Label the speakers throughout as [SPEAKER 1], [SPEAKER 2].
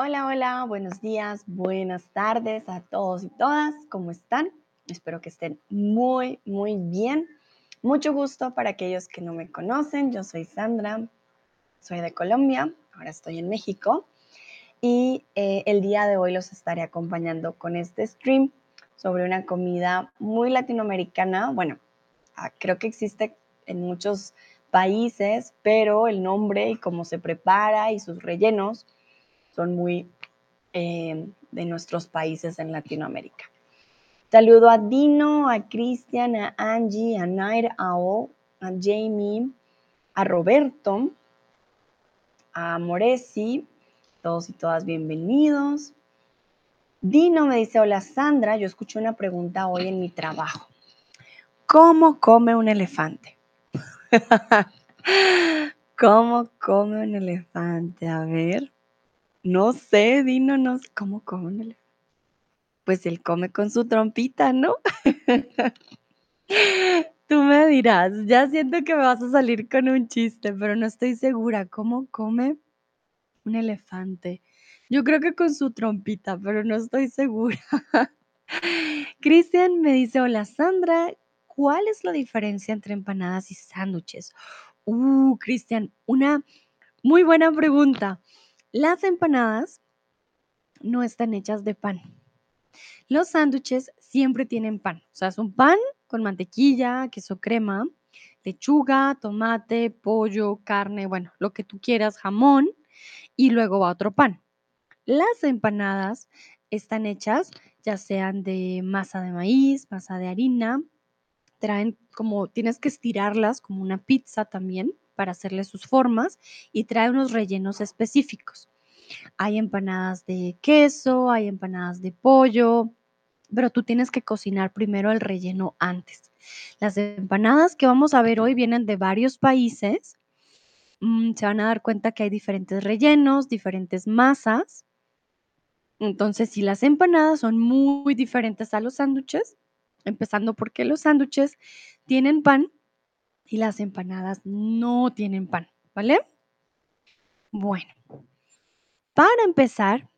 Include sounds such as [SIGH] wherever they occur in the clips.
[SPEAKER 1] Hola, hola, buenos días, buenas tardes a todos y todas. ¿Cómo están? Espero que estén muy, muy bien. Mucho gusto para aquellos que no me conocen. Yo soy Sandra, soy de Colombia, ahora estoy en México y eh, el día de hoy los estaré acompañando con este stream sobre una comida muy latinoamericana. Bueno, ah, creo que existe en muchos países, pero el nombre y cómo se prepara y sus rellenos son muy eh, de nuestros países en Latinoamérica. Saludo a Dino, a Cristian, a Angie, a Nair, a Jamie, a Roberto, a Moresi, todos y todas bienvenidos. Dino me dice, hola Sandra, yo escuché una pregunta hoy en mi trabajo. ¿Cómo come un elefante? [LAUGHS] ¿Cómo come un elefante? A ver. No sé, Dino, no sé cómo come Pues él come con su trompita, ¿no? [LAUGHS] Tú me dirás, ya siento que me vas a salir con un chiste, pero no estoy segura. ¿Cómo come un elefante? Yo creo que con su trompita, pero no estoy segura. [LAUGHS] Cristian me dice, hola Sandra, ¿cuál es la diferencia entre empanadas y sándwiches? Uh, Cristian, una muy buena pregunta. Las empanadas no están hechas de pan. Los sándwiches siempre tienen pan. O sea, es un pan con mantequilla, queso crema, lechuga, tomate, pollo, carne, bueno, lo que tú quieras, jamón, y luego va otro pan. Las empanadas están hechas ya sean de masa de maíz, masa de harina, traen como, tienes que estirarlas como una pizza también para hacerle sus formas y trae unos rellenos específicos. Hay empanadas de queso, hay empanadas de pollo, pero tú tienes que cocinar primero el relleno antes. Las empanadas que vamos a ver hoy vienen de varios países. Mm, se van a dar cuenta que hay diferentes rellenos, diferentes masas. Entonces, si las empanadas son muy diferentes a los sándwiches, empezando porque los sándwiches tienen pan y las empanadas no tienen pan, ¿vale? Bueno, para empezar,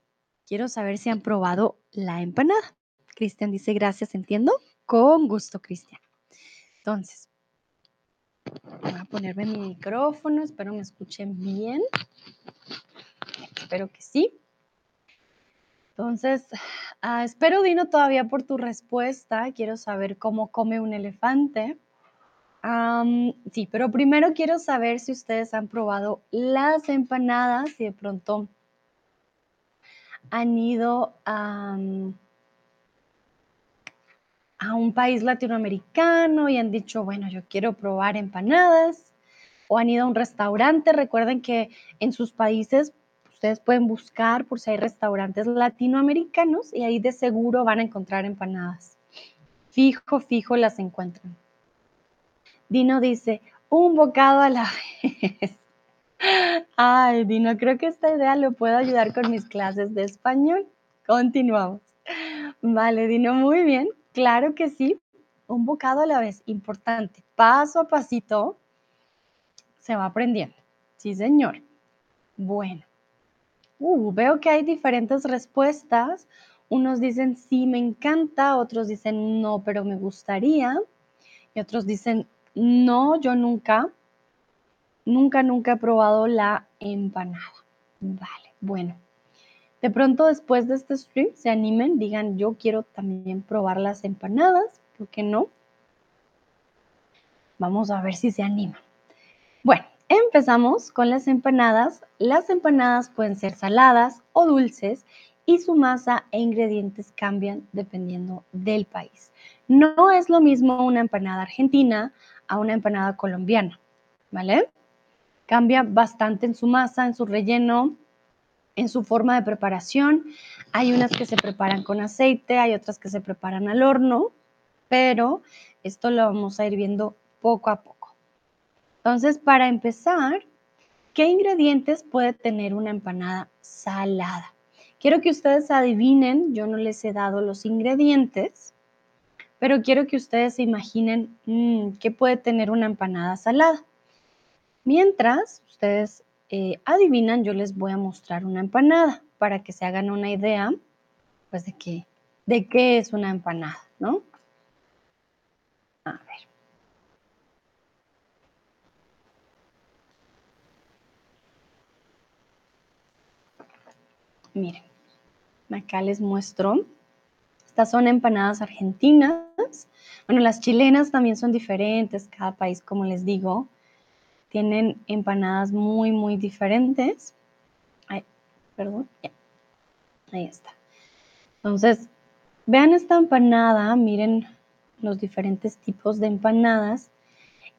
[SPEAKER 1] quiero saber si han probado la empanada. Cristian dice gracias, entiendo. Con gusto, Cristian. Entonces, voy a ponerme mi micrófono, espero me escuchen bien. Espero que sí. Entonces, ah, espero, Dino, todavía por tu respuesta. Quiero saber cómo come un elefante sí, pero primero quiero saber si ustedes han probado las empanadas y de pronto han ido a, a un país latinoamericano y han dicho, bueno, yo quiero probar empanadas, o han ido a un restaurante. Recuerden que en sus países ustedes pueden buscar por si hay restaurantes latinoamericanos y ahí de seguro van a encontrar empanadas. Fijo, fijo las encuentran. Dino dice, un bocado a la vez. [LAUGHS] Ay, Dino, creo que esta idea lo puedo ayudar con mis clases de español. Continuamos. Vale, Dino, muy bien. Claro que sí. Un bocado a la vez, importante. Paso a pasito se va aprendiendo. Sí, señor. Bueno. Uh, veo que hay diferentes respuestas. Unos dicen sí, me encanta, otros dicen no, pero me gustaría. Y otros dicen no, yo nunca, nunca, nunca he probado la empanada. Vale, bueno. De pronto después de este stream se animen, digan yo quiero también probar las empanadas, ¿por qué no? Vamos a ver si se animan. Bueno, empezamos con las empanadas. Las empanadas pueden ser saladas o dulces y su masa e ingredientes cambian dependiendo del país. No es lo mismo una empanada argentina a una empanada colombiana, ¿vale? Cambia bastante en su masa, en su relleno, en su forma de preparación. Hay unas que se preparan con aceite, hay otras que se preparan al horno, pero esto lo vamos a ir viendo poco a poco. Entonces, para empezar, ¿qué ingredientes puede tener una empanada salada? Quiero que ustedes adivinen, yo no les he dado los ingredientes, pero quiero que ustedes se imaginen mm, qué puede tener una empanada salada. Mientras ustedes eh, adivinan, yo les voy a mostrar una empanada. para que se hagan una idea, pues, de qué de qué es una empanada, ¿no? A ver. Miren, acá les muestro. Estas son empanadas argentinas. Bueno, las chilenas también son diferentes, cada país, como les digo, tienen empanadas muy, muy diferentes. Ay, perdón, ahí está. Entonces, vean esta empanada, miren los diferentes tipos de empanadas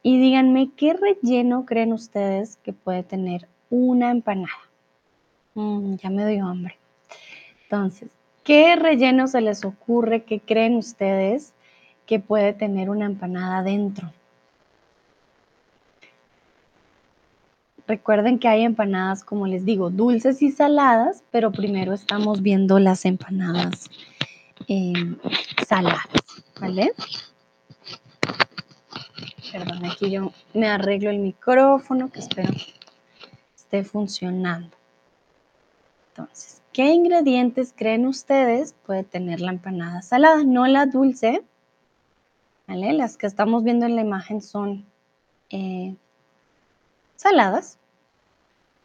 [SPEAKER 1] y díganme qué relleno creen ustedes que puede tener una empanada. Mm, ya me doy hambre. Entonces, ¿qué relleno se les ocurre? ¿Qué creen ustedes que puede tener una empanada dentro? Recuerden que hay empanadas, como les digo, dulces y saladas, pero primero estamos viendo las empanadas eh, saladas, ¿vale? Perdón, aquí yo me arreglo el micrófono, que espero esté funcionando. Entonces, ¿qué ingredientes creen ustedes puede tener la empanada salada? No la dulce, ¿vale? Las que estamos viendo en la imagen son eh, saladas.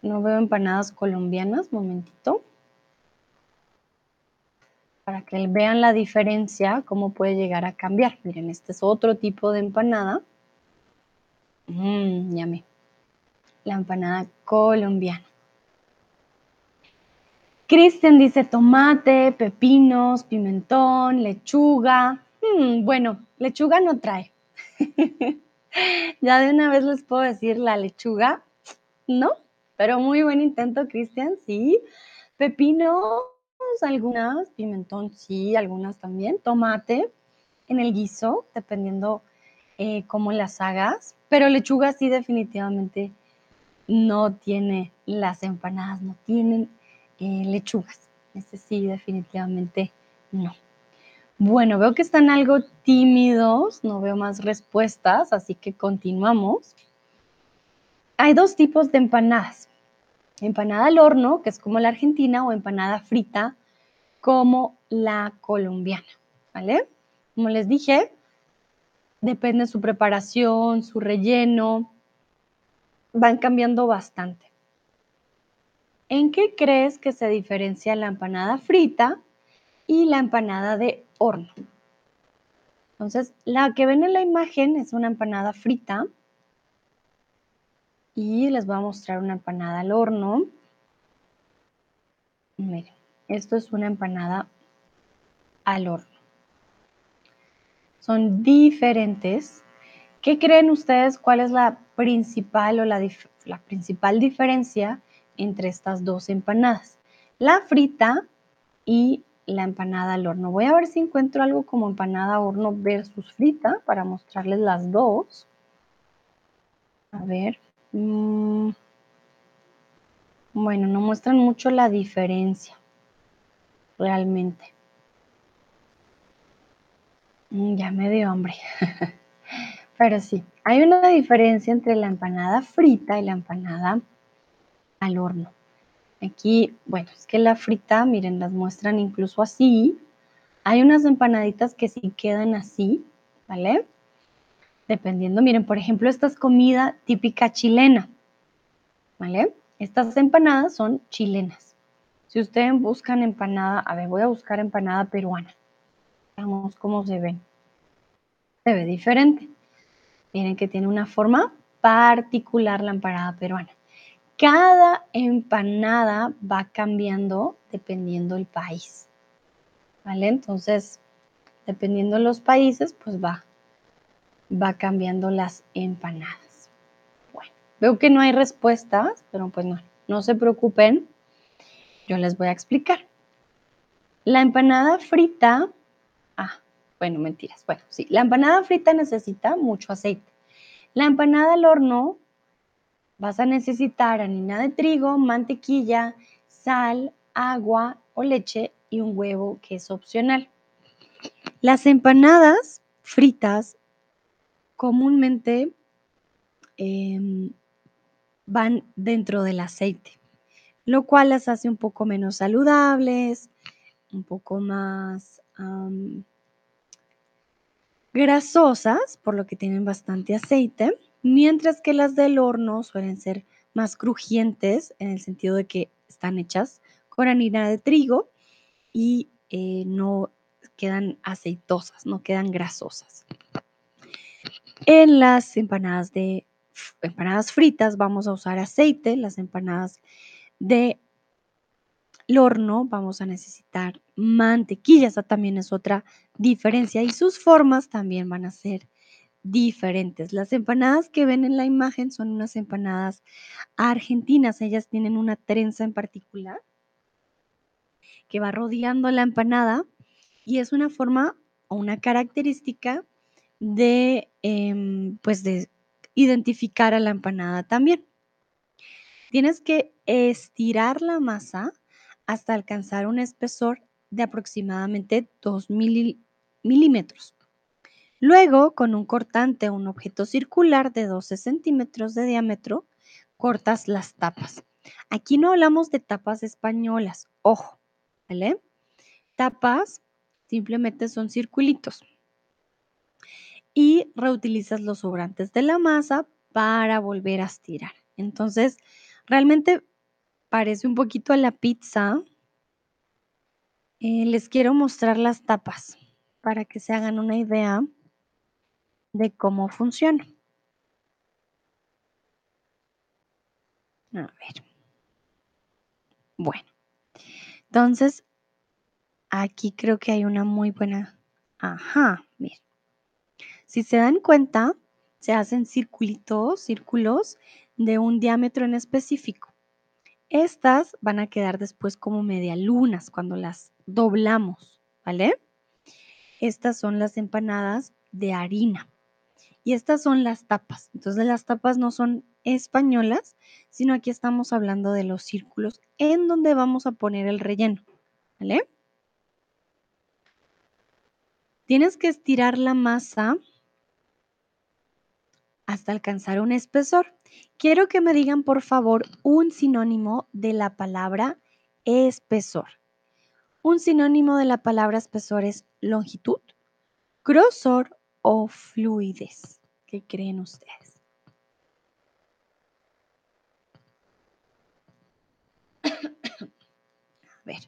[SPEAKER 1] No veo empanadas colombianas, momentito. Para que vean la diferencia, cómo puede llegar a cambiar. Miren, este es otro tipo de empanada. Mmm. La empanada colombiana. Cristian dice tomate, pepinos, pimentón, lechuga. Mm, bueno, lechuga no trae. [LAUGHS] ya de una vez les puedo decir la lechuga, ¿no? Pero muy buen intento, Cristian, sí. Pepinos, algunas, pimentón, sí, algunas también. Tomate en el guiso, dependiendo eh, cómo las hagas. Pero lechuga sí, definitivamente no tiene las empanadas, no tienen eh, lechugas. Ese sí, definitivamente no. Bueno, veo que están algo tímidos, no veo más respuestas, así que continuamos. Hay dos tipos de empanadas. Empanada al horno, que es como la argentina, o empanada frita, como la colombiana, ¿vale? Como les dije, depende de su preparación, su relleno, van cambiando bastante. ¿En qué crees que se diferencia la empanada frita y la empanada de horno? Entonces, la que ven en la imagen es una empanada frita y les voy a mostrar una empanada al horno. Miren, esto es una empanada al horno. Son diferentes. ¿Qué creen ustedes cuál es la principal o la, la principal diferencia entre estas dos empanadas? La frita y la empanada al horno. Voy a ver si encuentro algo como empanada horno versus frita para mostrarles las dos. A ver. Mm. bueno, no muestran mucho la diferencia, realmente. Mm, ya me dio hambre. [LAUGHS] Pero sí, hay una diferencia entre la empanada frita y la empanada al horno. Aquí, bueno, es que la frita, miren, las muestran incluso así. Hay unas empanaditas que sí quedan así, ¿vale? Dependiendo, miren, por ejemplo, esta es comida típica chilena, ¿vale? Estas empanadas son chilenas. Si ustedes buscan empanada, a ver, voy a buscar empanada peruana. Veamos cómo se ven. Se ve diferente. Miren que tiene una forma particular la empanada peruana cada empanada va cambiando dependiendo del país. ¿Vale? Entonces, dependiendo de los países, pues va, va cambiando las empanadas. Bueno, veo que no hay respuestas, pero pues no, no se preocupen. Yo les voy a explicar. La empanada frita, ah, bueno, mentiras. Bueno, sí, la empanada frita necesita mucho aceite. La empanada al horno Vas a necesitar harina de trigo, mantequilla, sal, agua o leche y un huevo que es opcional. Las empanadas fritas comúnmente em, van dentro del aceite. lo cual las hace un poco menos saludables, un poco más, grasosas, por lo que tienen bastante aceite, mientras que las del horno suelen ser más crujientes, en el sentido de que están hechas con harina de trigo y, eh, no quedan aceitosas, no quedan grasosas. En las empanadas de empanadas fritas vamos a usar aceite, las empanadas de horno vamos a necesitar mantequilla, esa también es otra diferencia, y sus formas también van a ser diferentes. Las empanadas que ven en la imagen son unas empanadas argentinas, ellas tienen una trenza en particular que va rodeando la empanada, y es una forma o una característica de, em, pues, de identificar a la empanada también. Tienes que estirar la masa hasta alcanzar un espesor de aproximadamente 2 mili milímetros. Luego, con un cortante o un objeto circular de 12 centímetros de diámetro, cortas las tapas. Aquí no hablamos de tapas españolas, ojo, ¿vale? Tapas simplemente son circulitos. Y reutilizas los sobrantes de la masa para volver a estirar. Entonces, realmente parece un poquito a la pizza. Eh, les quiero mostrar las tapas para que se hagan una idea de cómo funciona. A ver. Bueno, entonces aquí creo que hay una muy buena ajá. Si se dan cuenta, se hacen circulitos, círculos de un diámetro en específico. Estas van a quedar después como medialunas cuando las doblamos, ¿vale? Estas son las empanadas de harina y estas son las tapas. Entonces, las tapas no son españolas, sino aquí estamos hablando de los círculos en donde vamos a poner el relleno, ¿vale? Tienes que estirar la masa hasta alcanzar un espesor. Quiero que me digan, por favor, un sinónimo de la palabra espesor. Un sinónimo de la palabra espesor es longitud, grosor o fluidez. ¿Qué creen ustedes? [COUGHS] A ver,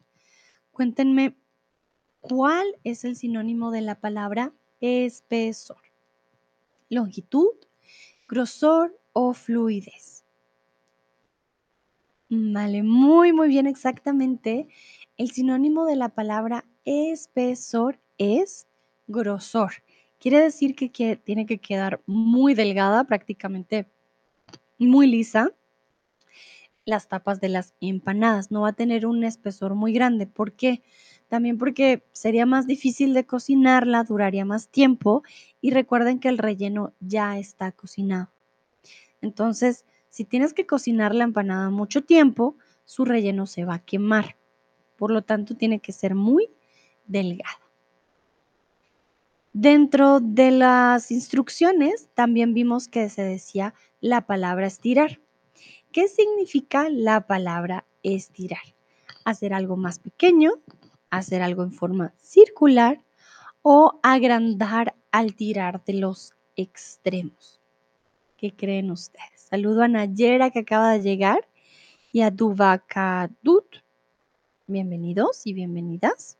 [SPEAKER 1] cuéntenme, ¿cuál es el sinónimo de la palabra espesor? ¿Longitud, grosor o fluidez? Vale, muy, muy bien, exactamente. El sinónimo de la palabra espesor es grosor. Quiere decir que tiene que quedar muy delgada, prácticamente muy lisa las tapas de las empanadas, no va a tener un espesor muy grande, ¿por qué? También porque sería más difícil de cocinarla, duraría más tiempo y recuerden que el relleno ya está cocinado. Entonces, si tienes que cocinar la empanada mucho tiempo, su relleno se va a quemar. Por lo tanto, tiene que ser muy delgada. Dentro de las instrucciones también vimos que se decía la palabra estirar. ¿Qué significa la palabra estirar? Hacer algo más pequeño, hacer algo en forma circular o agrandar al tirar de los extremos. ¿Qué creen ustedes? Saludo a Nayera que acaba de llegar y a Duvakadut. Bienvenidos y bienvenidas.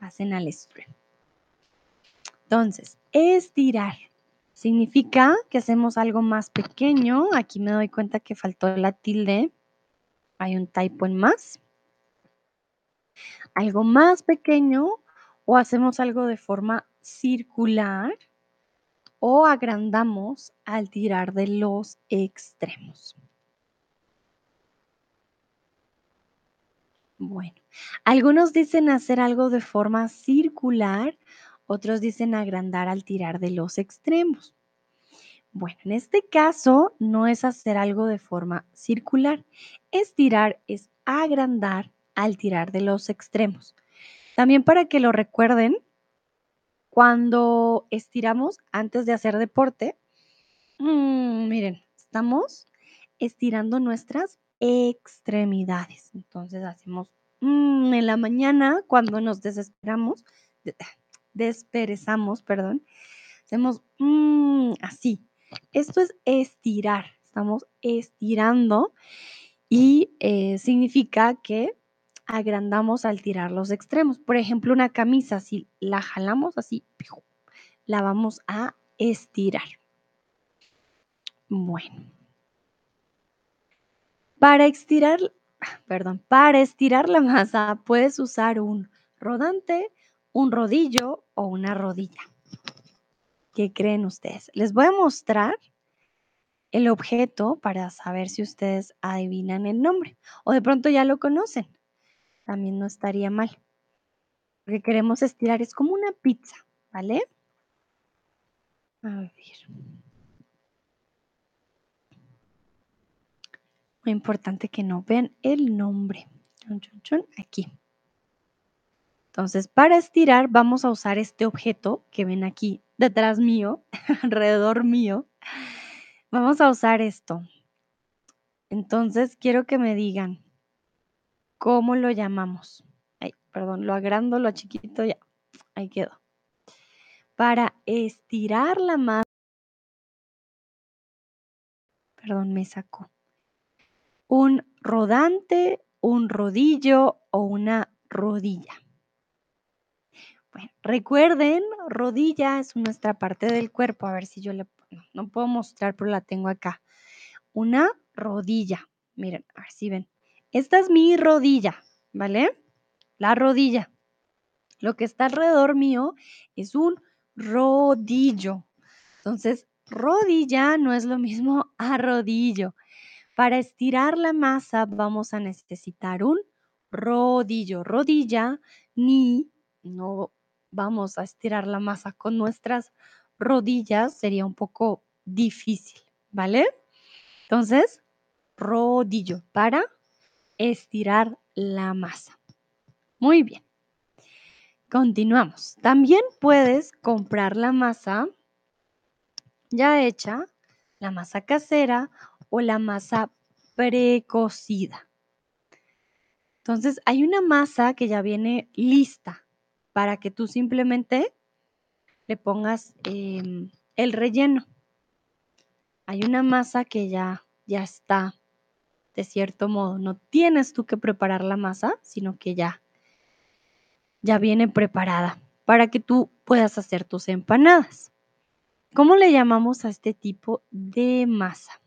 [SPEAKER 1] Pasen al stream. Entonces, estirar significa que hacemos algo más pequeño. Aquí me doy cuenta que faltó la tilde. Hay un typo en más. Algo más pequeño o hacemos algo de forma circular o agrandamos al tirar de los extremos. Bueno, algunos dicen hacer algo de forma circular, otros dicen agrandar al tirar de los extremos. Bueno, en este caso no es hacer algo de forma circular. Estirar es agrandar al tirar de los extremos. También para que lo recuerden, cuando estiramos antes de hacer deporte, mm, miren, estamos estirando nuestras extremidades. Entonces hacemos mm, en la mañana cuando nos desesperamos, de- desperezamos, perdón, hacemos mm, así. Esto es estirar. Estamos estirando y eh, significa que agrandamos al tirar los extremos. Por ejemplo, una camisa, si la jalamos así, la vamos a estirar. Bueno. Para estirar, perdón, para estirar la masa puedes usar un rodante, un rodillo o una rodilla. ¿Qué creen ustedes? Les voy a mostrar el objeto para saber si ustedes adivinan el nombre o de pronto ya lo conocen. También no estaría mal. Lo que queremos estirar es como una pizza, ¿vale? A ver. Muy importante que no vean el nombre. Aquí. Entonces, para estirar vamos a usar este objeto que ven aquí detrás mío, [LAUGHS] alrededor mío. Vamos a usar esto. Entonces, quiero que me digan cómo lo llamamos. Ay, perdón, lo agrando, lo chiquito, ya. Ahí quedó. Para estirar la masa. Perdón, me sacó. Un rodante, un rodillo o una rodilla. Recuerden, rodilla es nuestra parte del cuerpo. A ver si yo le no, no puedo mostrar, pero la tengo acá. Una rodilla. Miren, a ver si ven. Esta es mi rodilla, ¿vale? La rodilla. Lo que está alrededor mío es un rodillo. Entonces, rodilla no es lo mismo [LAUGHS] a rodillo. Para estirar la masa vamos a necesitar un rodillo. Rodilla ni no vamos a estirar la masa con nuestras rodillas, sería un poco difícil, ¿vale? Entonces, rodillo para estirar la masa. Muy bien. Continuamos. También puedes comprar la masa ya hecha, la masa casera o la masa precocida. Entonces, hay una masa que ya viene lista para que tú simplemente le pongas em, el relleno. Hay una masa que ya, ya está, de cierto modo. No tienes tú que preparar la masa, sino que ya, ya viene preparada para que tú puedas hacer tus empanadas. ¿Cómo le llamamos a este tipo de masa?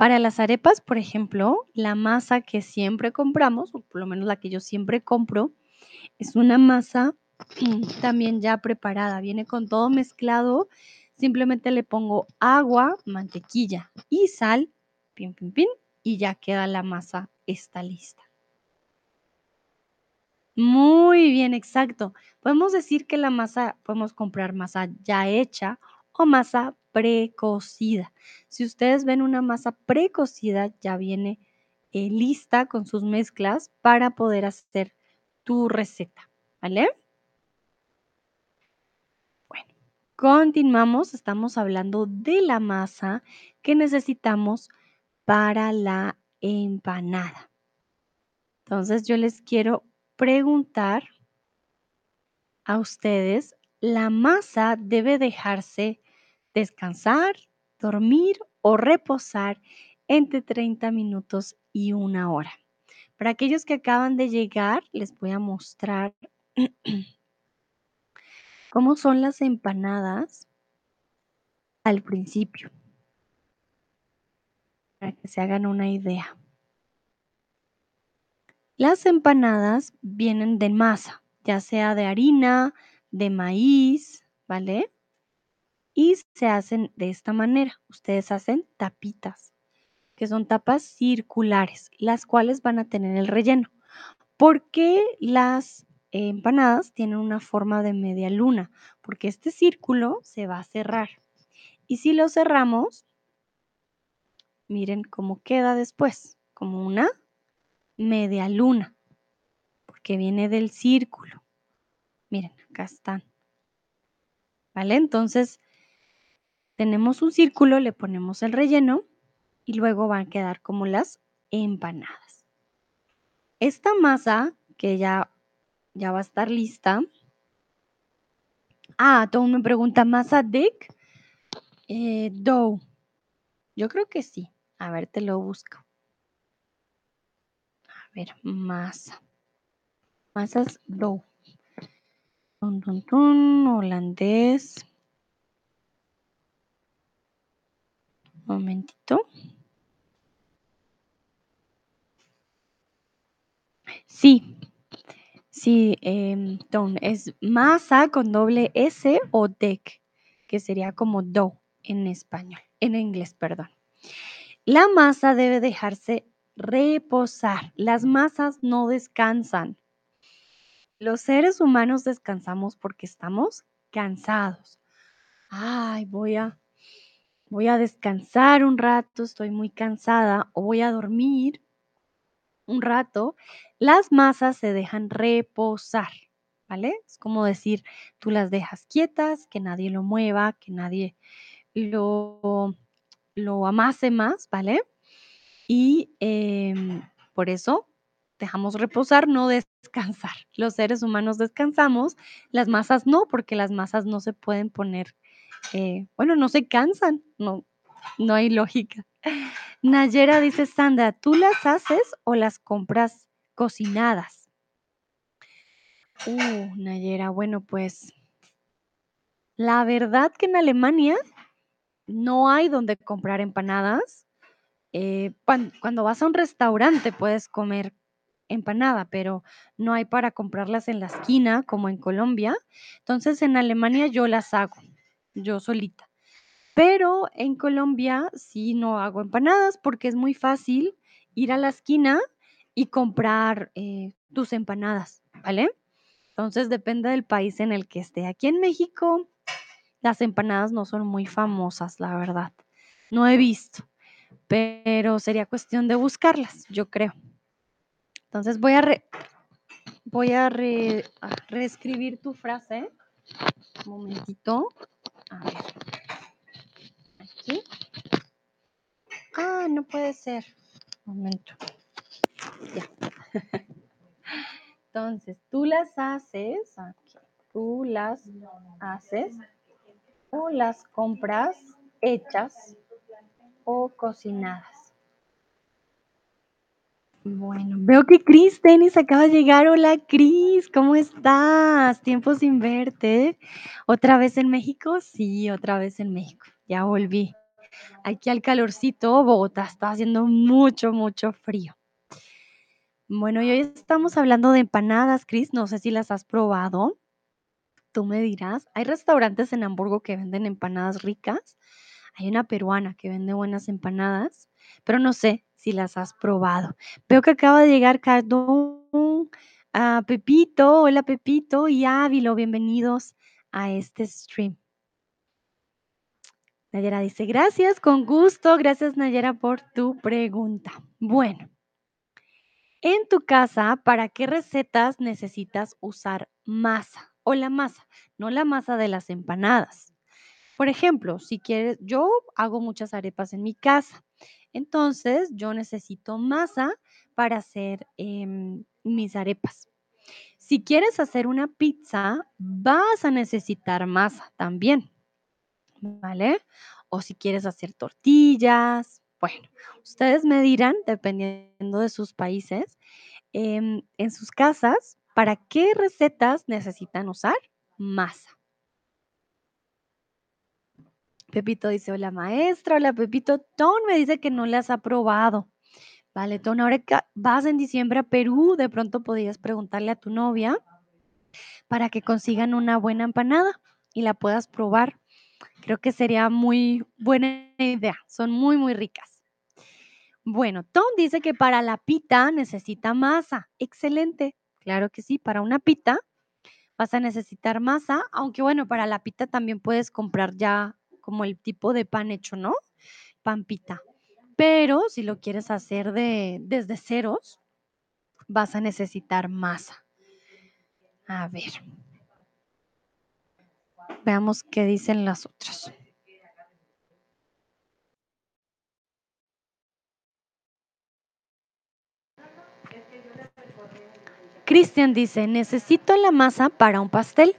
[SPEAKER 1] Para las arepas, por ejemplo, la masa que siempre compramos, o por lo menos la que yo siempre compro, es una masa [CLEARS THROAT] también ya preparada. Viene con todo mezclado. Simplemente le pongo agua, mantequilla y sal, pin, pin, pin, y ya queda la masa, está lista. Muy bien, exacto. Podemos decir que la masa, podemos comprar masa ya hecha o masa precocida. Si ustedes ven una masa precocida, ya viene eh, lista con sus mezclas para poder hacer tu receta, ¿vale? Bueno, continuamos. Estamos hablando de la masa que necesitamos para la empanada. Entonces yo les quiero preguntar a ustedes, la masa debe dejarse descansar, dormir o reposar entre 30 minutos y una hora. Para aquellos que acaban de llegar, les voy a mostrar [CLEARS THROAT] cómo son las empanadas al principio, para que se hagan una idea. Las empanadas vienen de masa, ya sea de harina, de maíz, ¿vale? Y se hacen de esta manera. Ustedes hacen tapitas, que son tapas circulares, las cuales van a tener el relleno. ¿Por qué las empanadas tienen una forma de media luna? Porque este círculo se va a cerrar. Y si lo cerramos, miren cómo queda después, como una media luna, porque viene del círculo. Miren, acá están. ¿Vale? Entonces, tenemos un círculo, le ponemos el relleno y luego van a quedar como las empanadas. Esta masa que ya, ya va a estar lista. Ah, todo me pregunta, ¿masa dick? Eh, dough. Yo creo que sí. A ver, te lo busco. A ver, masa. Masas dough. Tun, tun, tun, holandés. Momentito. Sí, sí, em, don, es masa con doble S o deck, que sería como dough en español, en inglés, perdón. La masa debe dejarse reposar. Las masas no descansan. Los seres humanos descansamos porque estamos cansados. Ay, voy a voy a descansar un rato, estoy muy cansada o voy a dormir un rato, las masas se dejan reposar, ¿vale? Es como decir, tú las dejas quietas, que nadie lo mueva, que nadie lo, lo amase más, ¿vale? Y em, por eso dejamos reposar, no [LAUGHS] descansar. Los seres humanos descansamos, las masas no, porque las masas no se pueden poner, eh, bueno, no se cansan, no, no hay lógica. Nayera dice, Sandra, ¿tú las haces o las compras cocinadas? Uh, Nayera, bueno, pues la verdad que en Alemania no hay donde comprar empanadas. Eh, cuan- cuando vas a un restaurante puedes comer empanada, pero no hay para comprarlas en la esquina como en Colombia. Entonces en Alemania yo las hago, yo solita. Pero en Colombia sí no hago empanadas porque es muy fácil ir a la esquina y comprar eh, tus empanadas, ¿vale? Entonces depende del país en el que esté. Aquí en México las empanadas no son muy famosas, la verdad. No he visto, pero sería cuestión de buscarlas, yo creo. Entonces voy a, re- voy a, re- a reescribir tu frase. Un momentito. Aquí. Ah, no puede ser. Un momento. Ya. [LAUGHS] Entonces, tú las haces, tú las haces o las compras hechas o cocinadas. Bueno, veo que Cris Tenis acaba de llegar. Hola Cris, ¿cómo estás? Tiempo sin verte. ¿Otra vez en México? Sí, otra vez en México. Ya volví. Aquí al calorcito, Bogotá está haciendo mucho, mucho frío. Bueno, y hoy estamos hablando de empanadas, Cris. No sé si las has probado. Tú me dirás. Hay restaurantes en Hamburgo que venden empanadas ricas. Hay una peruana que vende buenas empanadas, pero no sé si las has probado. Veo que acaba de llegar Cardón, a Pepito. Hola Pepito y Ávilo, bienvenidos a este stream. Nayera dice, gracias, con gusto. Gracias Nayera por tu pregunta. Bueno, en tu casa, ¿para qué recetas necesitas usar masa? O la masa, no la masa de las empanadas. Por ejemplo, si quieres, yo hago muchas arepas en mi casa. Entonces, yo necesito masa para hacer em, mis arepas. Si quieres hacer una pizza, vas a necesitar masa también, ¿vale? O si quieres hacer tortillas, bueno, ustedes me dirán, dependiendo de sus países, em, en sus casas, ¿para qué recetas necesitan usar masa? Pepito dice, hola maestra, hola Pepito. Ton me dice que no las ha probado. Vale, Ton, ahora que vas en diciembre a Perú, de pronto podrías preguntarle a tu novia para que consigan una buena empanada y la puedas probar. Creo que sería muy buena idea. Son muy, muy ricas. Bueno, Tom dice que para la pita necesita masa. Excelente. Claro que sí, para una pita vas a necesitar masa, aunque bueno, para la pita también puedes comprar ya como el tipo de pan hecho, ¿no? Pan pita. Pero si lo quieres hacer de, desde ceros, vas a necesitar masa. A ver. Veamos qué dicen las otras. Cristian dice, necesito la masa para un pastel.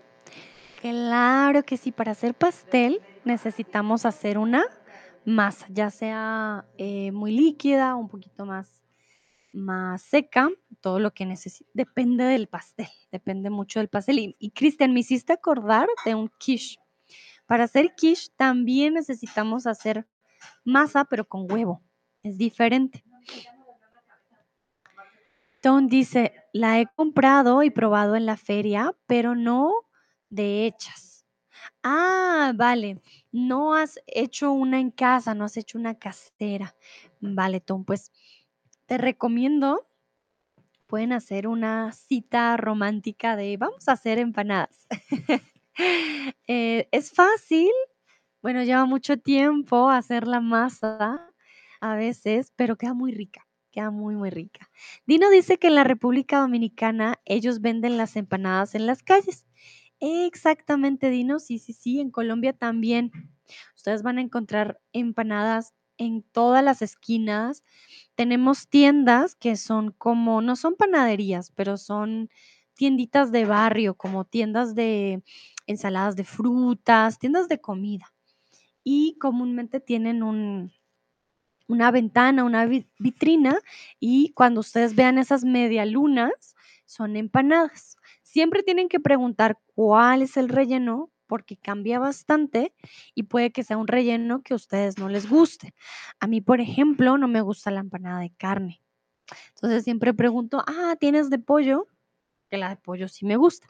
[SPEAKER 1] Claro que sí, para hacer pastel necesitamos hacer una masa, ya sea eh, muy líquida, un poquito más, más seca, todo lo que necesite. Depende del pastel, depende mucho del pastel. Y, Cristian, me hiciste acordar de un quiche. Para hacer quiche también necesitamos hacer masa, pero con huevo. Es diferente. Tom dice, la he comprado y probado en la feria, pero no de hechas. Ah, vale. No has hecho una en casa, no has hecho una casera. Vale, Tom, pues te recomiendo, pueden hacer una cita romántica de vamos a hacer empanadas. [LAUGHS] Eh, es fácil, bueno, lleva mucho tiempo hacer la masa a veces, pero queda muy rica, queda muy, muy rica. Dino dice que en la República Dominicana ellos venden las empanadas en las calles. Exactamente, Dino, sí, sí, sí, en Colombia también. Ustedes van a encontrar empanadas en todas las esquinas. Tenemos tiendas que son como, no son panaderías, pero son tienditas de barrio, como tiendas de ensaladas de frutas, tiendas de comida. Y comúnmente tienen un, una ventana, una vitrina, y cuando ustedes vean esas medialunas, son empanadas. Siempre tienen que preguntar cuál es el relleno porque cambia bastante y puede que sea un relleno que a ustedes no les guste. A mí, por ejemplo, no me gusta la empanada de carne. Entonces siempre pregunto, ah, ¿tienes de pollo? Que la de pollo sí me gusta.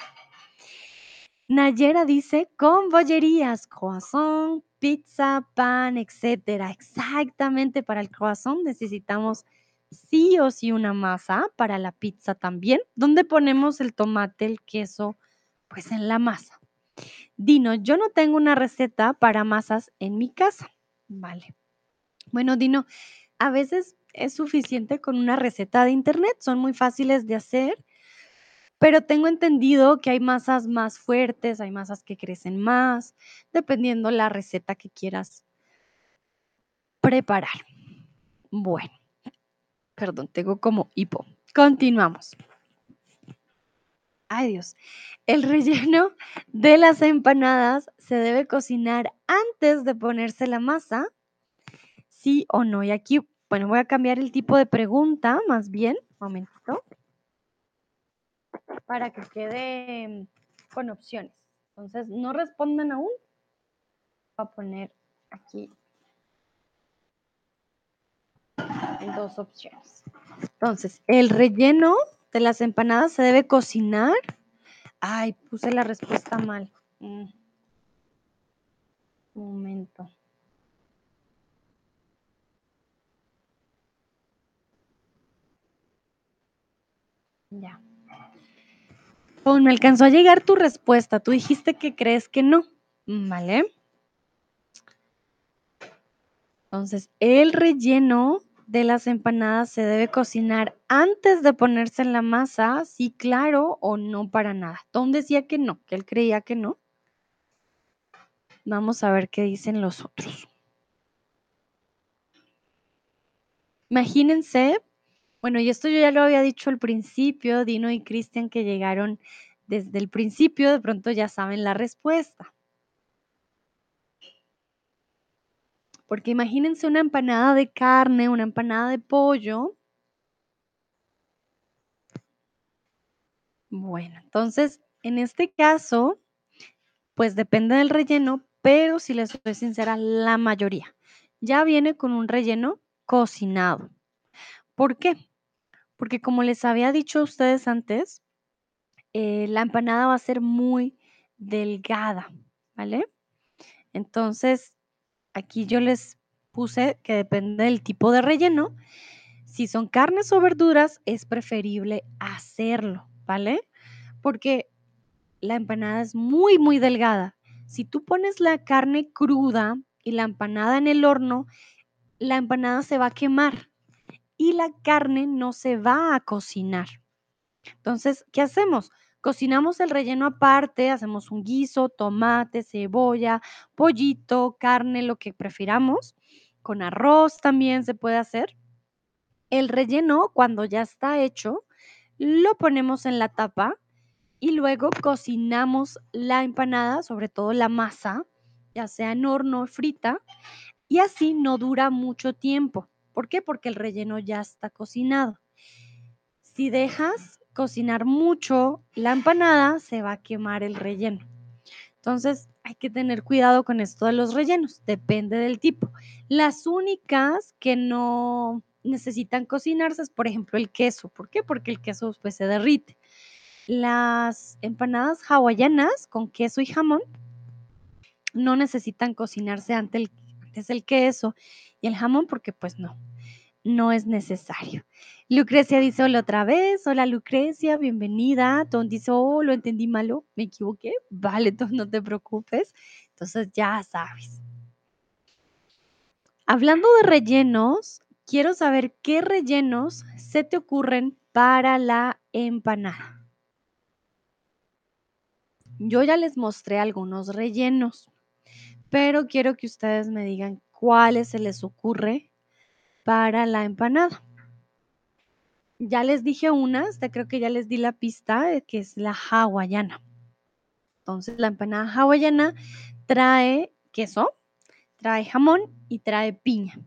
[SPEAKER 1] Nayera dice, con bollerías, croissant, pizza, pan, etcétera. Exactamente, para el croissant necesitamos sí o sí una masa, para la pizza también, donde ponemos el tomate, el queso, pues en la masa. Dino, yo no tengo una receta para masas en mi casa. Vale. Bueno, Dino, a veces es suficiente con una receta de internet, son muy fáciles de hacer pero tengo entendido que hay masas más fuertes, hay masas que crecen más, dependiendo la receta que quieras preparar. Bueno, perdón, tengo como hipo. Continuamos. Ay Dios, el relleno de las empanadas se debe cocinar antes de ponerse la masa, sí o no. Y aquí, bueno, voy a cambiar el tipo de pregunta, más bien, un momentito para que quede con opciones. Entonces, no respondan aún. Voy a poner aquí dos opciones. Entonces, el relleno de las empanadas se debe cocinar. Ay, puse la respuesta mal. Mm. Un momento. Ya. Oh, me alcanzó a llegar tu respuesta. Tú dijiste que crees que no. Mm, ¿Vale? Entonces, el relleno de las empanadas se debe cocinar antes de ponerse en la masa, sí, claro, o no para nada. Tom decía que no, que él creía que no. Vamos a ver qué dicen los otros. Imagínense bueno, y esto yo ya lo había dicho al principio, Dino y Cristian que llegaron desde el principio, de pronto ya saben la respuesta. Porque imagínense una empanada de carne, una empanada de pollo. Bueno, entonces, en este caso, pues depende del relleno, pero si les soy sincera, la mayoría ya viene con un relleno cocinado. ¿Por qué? porque como les había dicho a ustedes antes, eh, la empanada va a ser muy delgada, ¿vale? Entonces, aquí yo les puse que depende del tipo de relleno. Si son carnes o verduras, es preferible hacerlo, ¿vale? Porque la empanada es muy, muy delgada. Si tú pones la carne cruda y la empanada en el horno, la empanada se va a quemar y la carne no se va a cocinar. Entonces, ¿qué hacemos? Cocinamos el relleno aparte, hacemos un guiso, tomate, cebolla, pollito, carne, lo que prefiramos. Con arroz también se puede hacer. El relleno, cuando ya está hecho, lo ponemos en la tapa y luego cocinamos la empanada, sobre todo la masa, ya sea en horno o frita, y así no dura mucho tiempo. ¿Por qué? Porque el relleno ya está cocinado. Si dejas cocinar mucho la empanada, se va a quemar el relleno. Entonces, hay que tener cuidado con esto de los rellenos, depende del tipo. Las únicas que no necesitan cocinarse es, por ejemplo, el queso. ¿Por qué? Porque el queso después se derrite. Las empanadas hawaianas con queso y jamón no necesitan cocinarse antes el, antes el queso y el jamón porque pues no, no es necesario. Lucrecia dice hola otra vez. Hola Lucrecia, bienvenida. Ton dice, oh, lo entendí malo, me equivoqué. Vale, [LAUGHS] Ton, no te preocupes. Entonces ya sabes. Hablando de rellenos, quiero saber qué rellenos se te ocurren para la empanada. Yo ya les mostré algunos rellenos, pero quiero que ustedes me digan cuáles se les ocurre para la empanada. Ya les dije unas, creo que ya les di la pista, que es la hawaiana. Entonces, la empanada hawaiana trae queso, trae jamón y trae piña.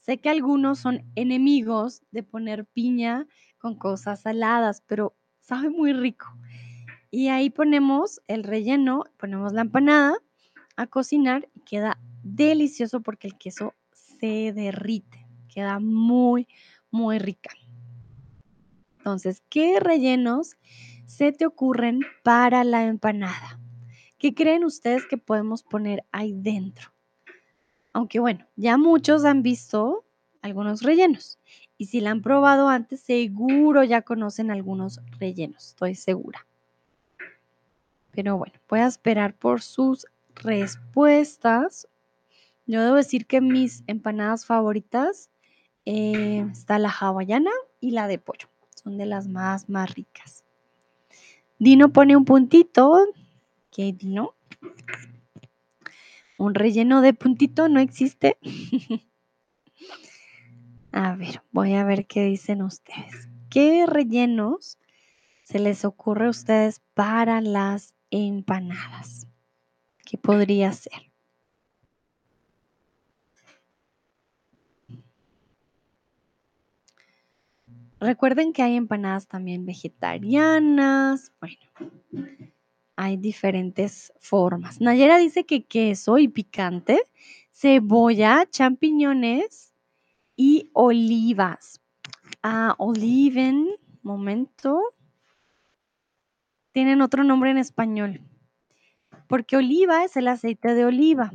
[SPEAKER 1] Sé que algunos son enemigos de poner piña con cosas saladas, pero sabe muy rico. Y ahí ponemos el relleno, ponemos la empanada a cocinar y queda delicioso porque el queso se derrite. Queda muy, muy rica. Entonces, ¿qué rellenos se te ocurren para la empanada? ¿Qué creen ustedes que podemos poner ahí dentro? Aunque bueno, ya muchos han visto algunos rellenos y si la han probado antes, seguro ya conocen algunos rellenos, estoy segura. Pero bueno, voy a esperar por sus respuestas. Yo debo decir que mis empanadas favoritas eh, está la hawaiana y la de pollo. Son de las más, más ricas. Dino pone un puntito. ¿Qué Dino? Un relleno de puntito no existe. [LAUGHS] a ver, voy a ver qué dicen ustedes. ¿Qué rellenos se les ocurre a ustedes para las empanadas? ¿Qué podría ser? Recuerden que hay empanadas también vegetarianas. Bueno, hay diferentes formas. Nayera dice que queso y picante, cebolla, champiñones y olivas. Ah, oliven, momento. Tienen otro nombre en español. Porque oliva es el aceite de oliva,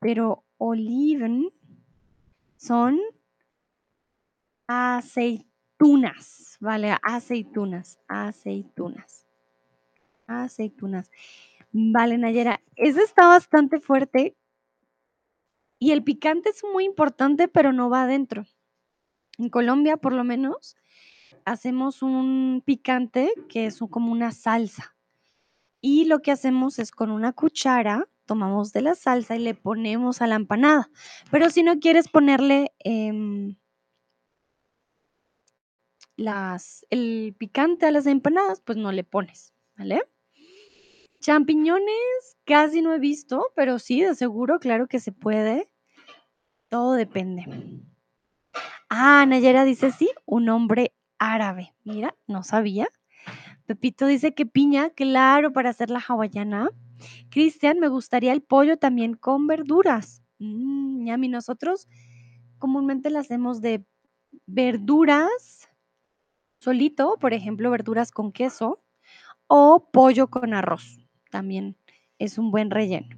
[SPEAKER 1] pero oliven son aceitunas, ¿vale? Aceitunas, aceitunas aceitunas. Vale, Nayera, eso está bastante fuerte. Y el picante es muy importante, pero no va adentro. En Colombia, por lo menos, hacemos un picante que es como una salsa. Y lo que hacemos es con una cuchara, tomamos de la salsa y le ponemos a la empanada. Pero si no quieres ponerle em, las, el picante a las empanadas, pues no le pones, ¿vale? Champiñones casi no he visto, pero sí, de seguro, claro que se puede. Todo depende. Ah, Nayera dice sí, un hombre árabe. Mira, no sabía. Pepito dice que piña, claro, para hacer la hawaiana. Cristian, me gustaría el pollo también con verduras. Mm, a mí nosotros comúnmente la hacemos de verduras solito, por ejemplo, verduras con queso o pollo con arroz también es un buen relleno.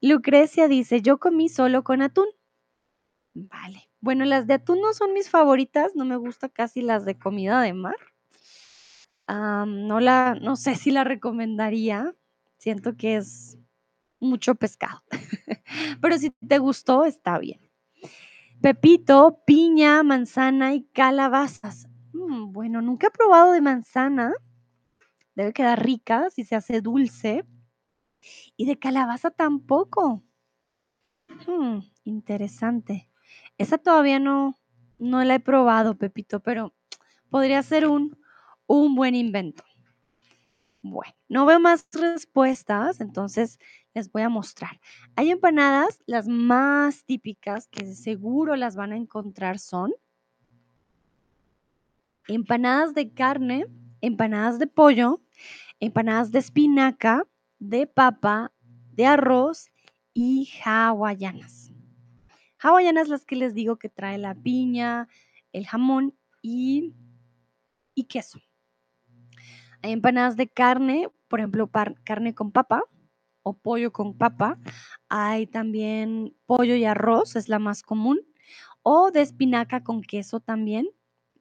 [SPEAKER 1] Lucrecia dice, yo comí solo con atún. Vale. Bueno, las de atún no son mis favoritas, no me gusta casi las de comida de mar. no la, no sé si la recomendaría. Siento que es mucho pescado. [LAUGHS] Pero si te gustó, está bien. Pepito, piña, manzana y calabazas. Mm, bueno, nunca he probado de manzana. Debe quedar rica si se hace dulce. Y de calabaza tampoco. Hmm, interesante. Esa todavía no, no la he probado, Pepito, pero podría ser un, un buen invento? Bueno, no veo más respuestas, entonces les voy a mostrar. Hay empanadas, las más típicas, que seguro las van a encontrar son empanadas de carne, empanadas de pollo, empanadas de espinaca, de papa, de arroz y hawaianas. Hawaianas las que les digo que trae la piña, el jamón y, y queso. Hay empanadas de carne, por ejemplo, carne con papa o pollo con papa. Hay también pollo y arroz, es la más común. O de espinaca con queso también.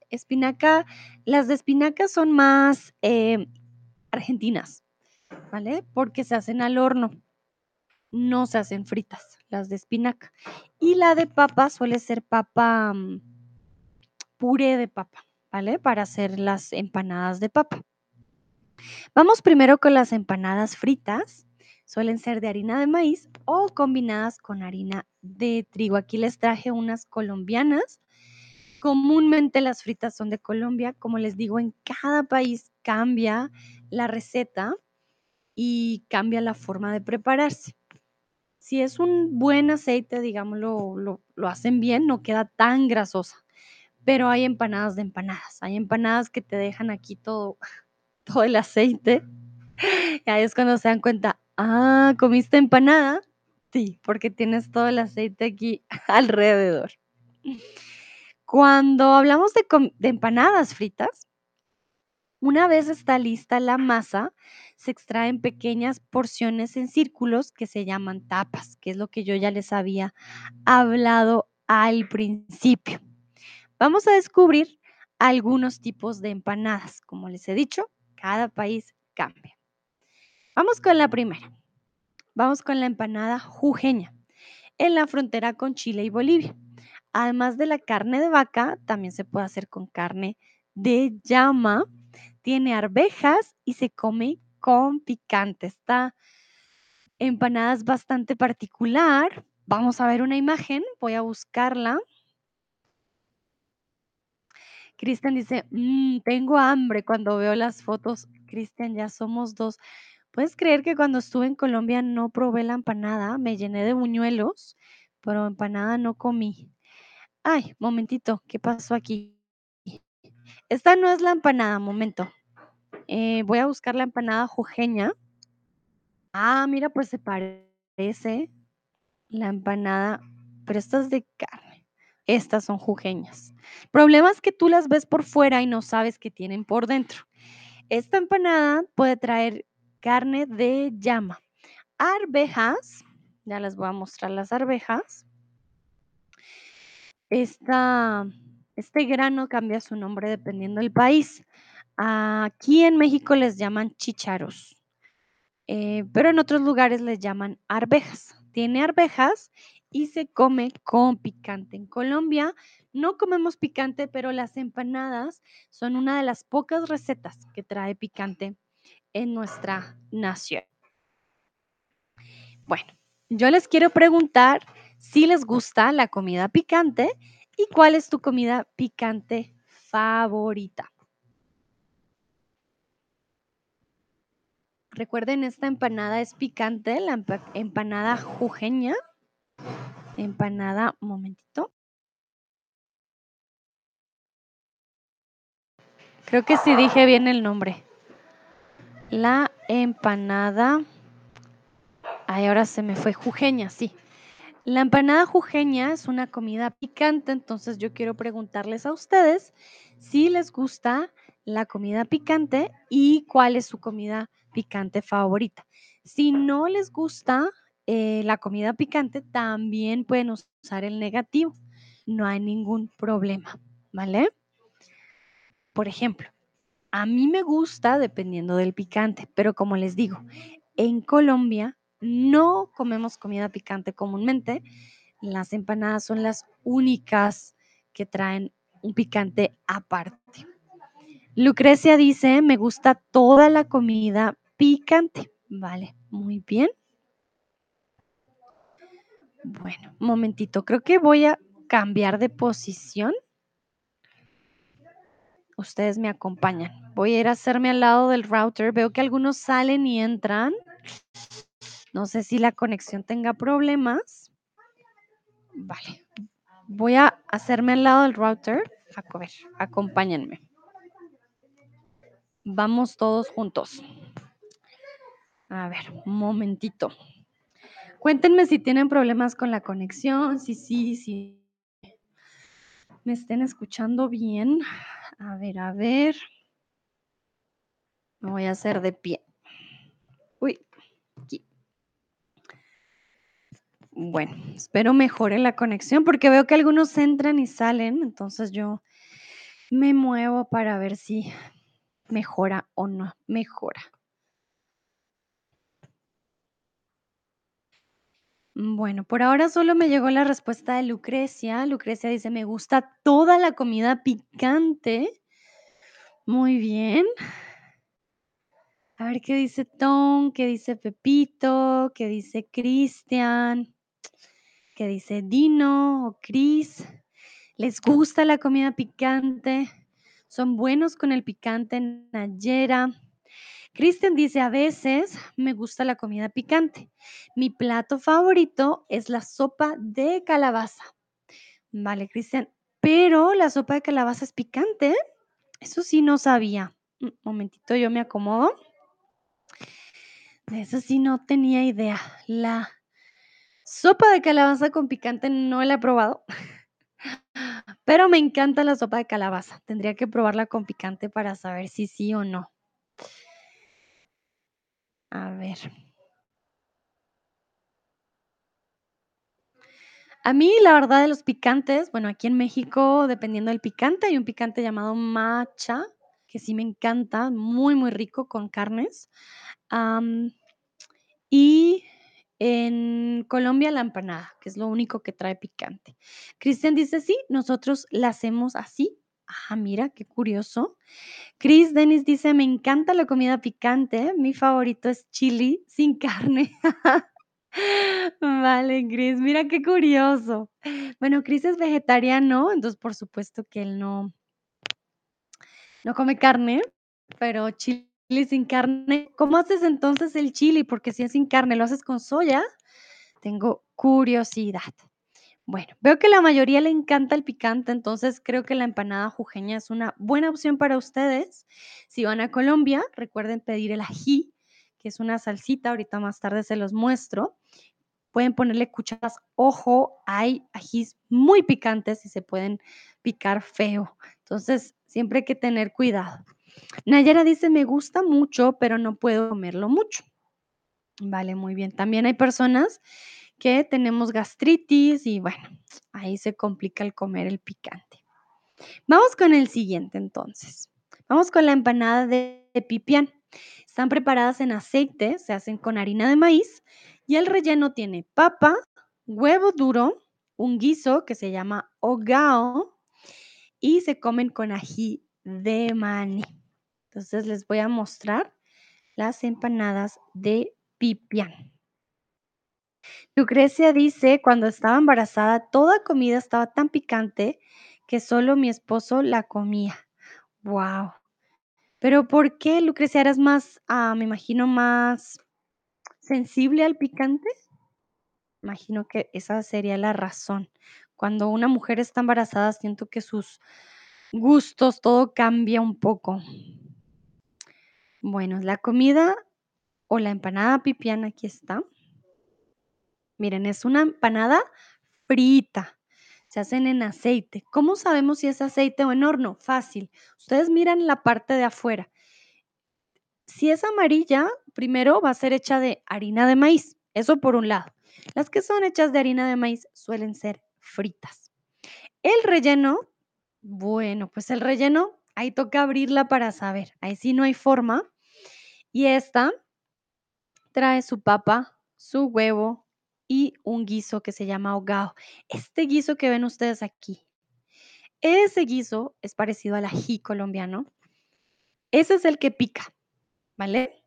[SPEAKER 1] Espinaca, las de espinaca son más eh, argentinas, ¿vale? Porque se hacen al horno, no se hacen fritas, las de espinaca. Y la de papa suele ser papa, mm, puré de papa, ¿vale? Para hacer las empanadas de papa. Vamos primero con las empanadas fritas. Suelen ser de harina de maíz o combinadas con harina de trigo. Aquí les traje unas colombianas. Comúnmente las fritas son de Colombia. Como les digo, en cada país cambia la receta y cambia la forma de prepararse. Si es un buen aceite, digámoslo, lo, lo hacen bien, no queda tan grasosa. Pero hay empanadas de empanadas. Hay empanadas que te dejan aquí todo [LAUGHS] todo el aceite. Y ahí es cuando se dan cuenta, ah, ¿comiste empanada? Sí, porque tienes todo el aceite aquí [LAUGHS] alrededor. Cuando hablamos de, empanadas fritas, una vez está lista la masa, se extraen pequeñas porciones en círculos que se llaman tapas, que es lo que yo ya les había hablado al principio. Vamos a descubrir algunos tipos de empanadas. Como les he dicho, cada país cambia. Vamos con la primera. Vamos con la empanada jujeña, en la frontera con Chile y Bolivia. Además de la carne de vaca, también se puede hacer con carne de llama. Tiene arvejas y se come con picante. Esta empanada es bastante particular. Vamos a ver una imagen. Voy a buscarla. Cristian dice, mm, tengo hambre cuando veo las fotos. Cristian, ya somos dos. ¿Puedes creer que cuando estuve en Colombia no probé la empanada? Me llené de buñuelos, pero empanada no comí. Ay, momentito, ¿qué pasó aquí? Esta no es la empanada, momento. Eh, voy a buscar la empanada jujeña. Ah, mira, pues se parece la empanada, pero esta es de carne. Estas son jujeñas. Problema es que tú las ves por fuera y no sabes qué tienen por dentro. Esta empanada puede traer carne de llama, arvejas, ya les voy a mostrar las arvejas. Esta, este grano cambia su nombre dependiendo del país. Aquí en México les llaman chícharos, eh, pero en otros lugares les llaman arvejas. Tiene arvejas y se come con picante. En Colombia no comemos picante, pero las empanadas son una de las pocas recetas que trae picante en nuestra nación. Bueno, yo les quiero preguntar si les gusta la comida picante y cuál es tu comida picante favorita. Recuerden, esta empanada es picante, la empanada jujeña. Empanada, un momentito. Creo que sí dije bien el nombre. La empanada. Ay, ahora se me fue jujeña, sí. La empanada jujeña es una comida picante, entonces yo quiero preguntarles a ustedes si les gusta la comida picante y cuál es su comida picante favorita. Si no les gusta eh, la comida picante, también pueden usar el negativo. No hay ningún problema, ¿vale? Por ejemplo, a mí me gusta dependiendo del picante, pero como les digo, en Colombia no comemos comida picante comúnmente. Las empanadas son las únicas que traen un picante aparte. Lucrecia dice, me gusta toda la comida picante. Vale, muy bien. Bueno, un momentito, creo que voy a cambiar de posición ustedes me acompañan. Voy a ir a hacerme al lado del router. Veo que algunos salen y entran. No sé si la conexión tenga problemas. Vale. Voy a hacerme al lado del router. A ver, acompáñenme. Vamos todos juntos. A ver, un momentito. Cuéntenme si tienen problemas con la conexión, si sí, si me estén escuchando bien. A ver, a ver. Me voy a hacer de pie. Uy, aquí. Bueno, espero mejore la conexión porque veo que algunos entran y salen, entonces yo me muevo para ver si mejora o no mejora. Bueno, por ahora solo me llegó la respuesta de Lucrecia. Lucrecia dice, me gusta toda la comida picante. Muy bien. A ver qué dice Tom, qué dice Pepito, qué dice Cristian, qué dice Dino o Cris. ¿Les gusta la comida picante? ¿Son buenos con el picante, Nayera? Cristian dice, a veces me gusta la comida picante. Mi plato favorito es la sopa de calabaza. Vale, Cristian, pero la sopa de calabaza es picante. Eso sí no sabía. Un momentito, yo me acomodo. Eso sí no tenía idea. La sopa de calabaza con picante no la he probado. Pero me encanta la sopa de calabaza. Tendría que probarla con picante para saber si sí o no. A ver. A mí, la verdad de los picantes, bueno, aquí en México, dependiendo del picante, hay un picante llamado matcha, que sí me encanta, muy, muy rico con carnes. y en Colombia la empanada, que es lo único que trae picante. Cristian dice, sí, nosotros la hacemos así. Ah, mira, qué curioso. Chris Dennis dice, me encanta la comida picante, mi favorito es chili sin carne. [LAUGHS] Vale, Chris, mira qué curioso. Bueno, Chris es vegetariano, entonces por supuesto que él no, no come carne, pero chili sin carne. ¿Cómo haces entonces el chili? Porque si es sin carne, ¿lo haces con soya? Tengo curiosidad. Bueno, veo que la mayoría le encanta el picante, entonces creo que la empanada jujeña es una buena opción para ustedes. Si van a Colombia, recuerden pedir el ají, que es una salsita, ahorita más tarde se los muestro. Pueden ponerle cucharas, ojo, hay ajís muy picantes y se pueden picar feo. Entonces, siempre hay que tener cuidado. Nayara dice, me gusta mucho, pero no puedo comerlo mucho. Vale, muy bien. También hay personas que tenemos gastritis y bueno, ahí se complica el comer el picante. Vamos con el siguiente entonces. Vamos con la empanada de, pipián. Están preparadas en aceite, se hacen con harina de maíz y el relleno tiene papa, huevo duro, un guiso que se llama hogao y se comen con ají de maní. Entonces les voy a mostrar las empanadas de pipián. Lucrecia dice, cuando estaba embarazada, toda comida estaba tan picante que solo mi esposo la comía. Wow. Pero ¿por qué, Lucrecia, eras más, ah, me imagino, más sensible al picante? Imagino que esa sería la razón. Cuando una mujer está embarazada, siento que sus gustos, todo cambia un poco. Bueno, la comida o la empanada pipián, aquí está. Miren, es una empanada frita. Se hacen en aceite. ¿Cómo sabemos si es aceite o en horno? Fácil. Ustedes miran la parte de afuera. Si es amarilla, primero va a ser hecha de harina de maíz. Eso por un lado. Las que son hechas de harina de maíz suelen ser fritas. El relleno, bueno, pues el relleno, ahí toca abrirla para saber. Ahí sí no hay forma. Y esta trae su papa, su huevo, y un guiso que se llama ahogado. Este guiso que ven ustedes aquí, ese guiso es parecido al ají colombiano. Ese es el que pica, ¿vale?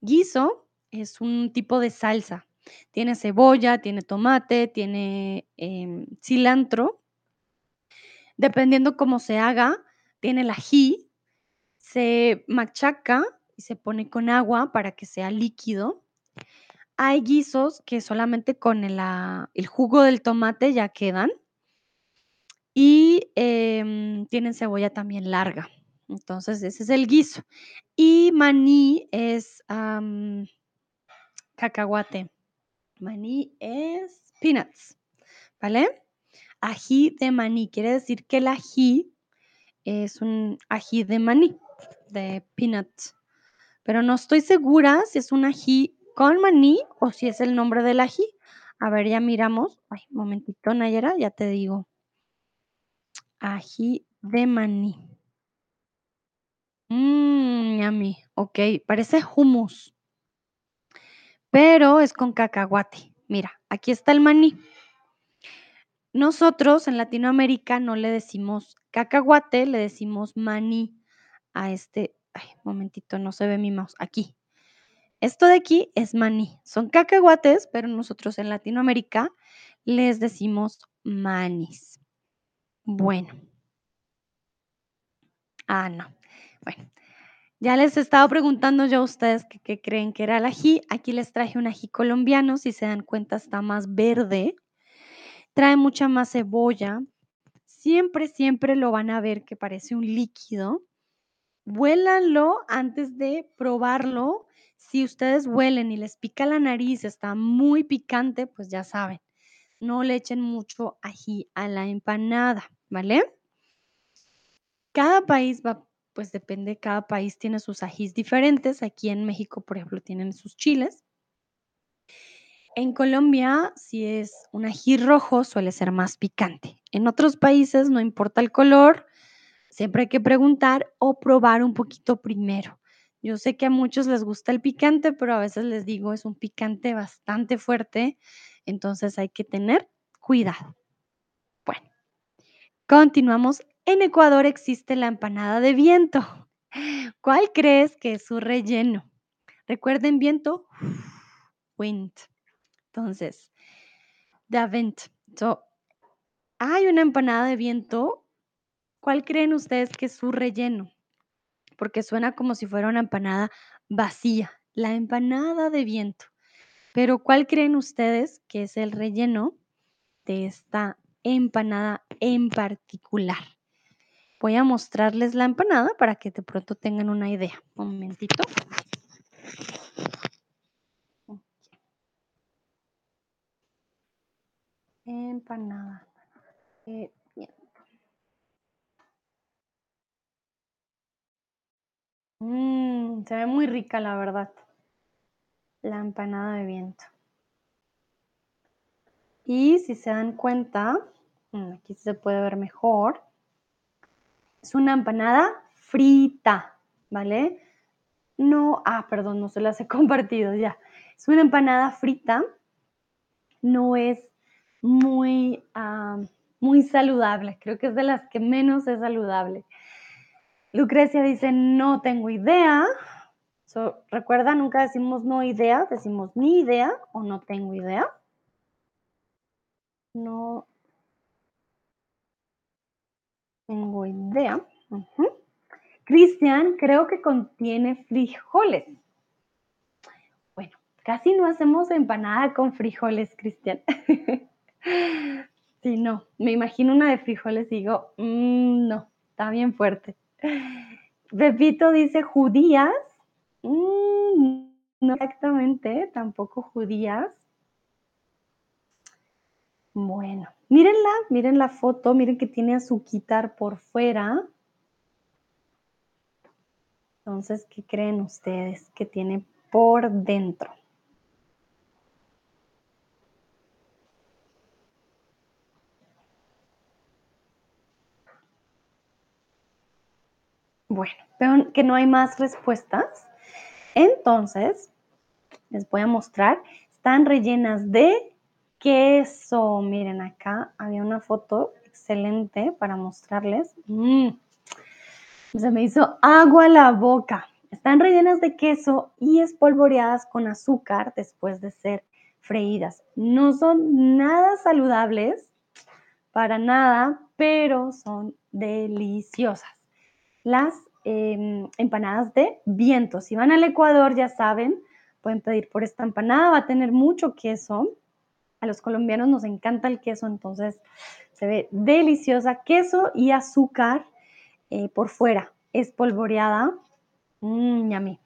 [SPEAKER 1] Guiso es un tipo de salsa. Tiene cebolla, tiene tomate, tiene em, cilantro. Dependiendo cómo se haga, tiene el ají, se machaca y se pone con agua para que sea líquido. Hay guisos que solamente con el, ah, el jugo del tomate ya quedan. Y, em, tienen cebolla también larga. Entonces, ese es el guiso. Y maní es, cacahuate. Maní es peanuts, ¿vale? Ají de maní, quiere decir que el ají es un ají de maní, de peanuts, pero no estoy segura si es un ají con maní o si es el nombre del ají. A ver, ya miramos. Ay, momentito, Nayara, ya te digo. Ají de maní. Mmm, yummy. Okey, parece hummus. Pero es con cacahuate. Mira, aquí está el maní. Nosotros en Latinoamérica no le decimos cacahuate, le decimos maní a este ay, momentito, no se ve mi mouse, aquí. Esto de aquí es maní. Son cacahuates, pero nosotros en Latinoamérica les decimos manís. Bueno. Ah, no. Bueno, ya les estaba preguntando yo a ustedes qué creen que era el ají. Aquí les traje un ají colombiano, si se dan cuenta está más verde. Trae mucha más cebolla. Siempre, siempre lo van a ver que parece un líquido. Huélanlo antes de probarlo. Si ustedes huelen y les pica la nariz, está muy picante, pues ya saben, no le echen mucho ají a la empanada, ¿vale? Cada país va, pues depende, cada país tiene sus ajís diferentes. Aquí en México, por ejemplo, tienen sus chiles. En Colombia, si es un ají rojo, suele ser más picante. En otros países, no importa el color, siempre hay que preguntar o probar un poquito primero. Yo sé que a muchos les gusta el picante, pero a veces les digo, es un picante bastante fuerte, entonces hay que tener cuidado. Bueno, continuamos. En Ecuador existe la empanada de viento. ¿Cuál crees que es su relleno? Recuerden viento, wind. Entonces, the wind. So, hay una empanada de viento. ¿Cuál creen ustedes que es su relleno? Porque suena como si fuera una empanada vacía, la empanada de viento. Pero ¿cuál creen ustedes que es el relleno de esta empanada en particular? Voy a mostrarles la empanada para que de pronto tengan una idea. Un momentito. Empanada de Mmm, se ve muy rica, la verdad. La empanada de viento. Y si se dan cuenta, mm, aquí se puede ver mejor, es una empanada frita, ¿vale? No, ah, perdón, no se las he [LAUGHS] compartido ya. Es una empanada frita, no es muy, ah, muy saludable, creo que es de las que menos es saludable. Lucrecia dice, no tengo idea. So, Recuerda, nunca decimos no idea, decimos ni idea o no tengo idea. No tengo idea. Ujú. Cristian, creo que contiene frijoles. Bueno, casi no hacemos empanada con frijoles, Cristian. [LAUGHS] Sí, no, me imagino una de frijoles y digo, "Mm, no, está bien fuerte. Pepito dice judías. Mm, no exactamente, tampoco judías. Bueno, mírenla, miren la foto, miren que tiene azuquitar por fuera. Entonces, ¿qué creen ustedes que tiene por dentro? Bueno, veo que no hay más respuestas. Entonces, les voy a mostrar. Están rellenas de queso. Miren acá, había una foto excelente para mostrarles. Mm, Se me hizo agua la boca. Están rellenas de queso y espolvoreadas con azúcar después de ser freídas. No son nada saludables, para nada, pero son deliciosas. Las em, empanadas de viento. Si van al Ecuador, ya saben, pueden pedir por esta empanada, va a tener mucho queso. A los colombianos nos encanta el queso, entonces se ve deliciosa. Queso y azúcar eh, por fuera, espolvoreada. Mmm, yummy.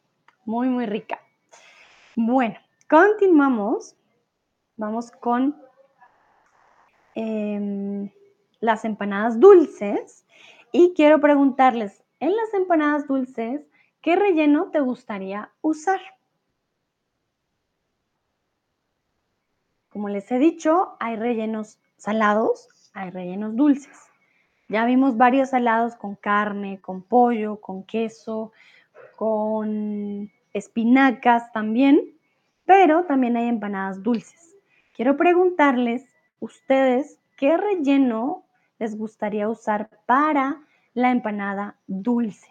[SPEAKER 1] Muy, muy rica. Bueno, continuamos. Vamos con em, las empanadas dulces. Y quiero preguntarles, en las empanadas dulces, ¿qué relleno te gustaría usar? Como les he dicho, hay rellenos salados, hay rellenos dulces. Ya vimos varios salados con carne, con pollo, con queso, con espinacas también, pero también hay empanadas dulces. Quiero preguntarles, ustedes, ¿qué relleno les gustaría usar para la empanada dulce?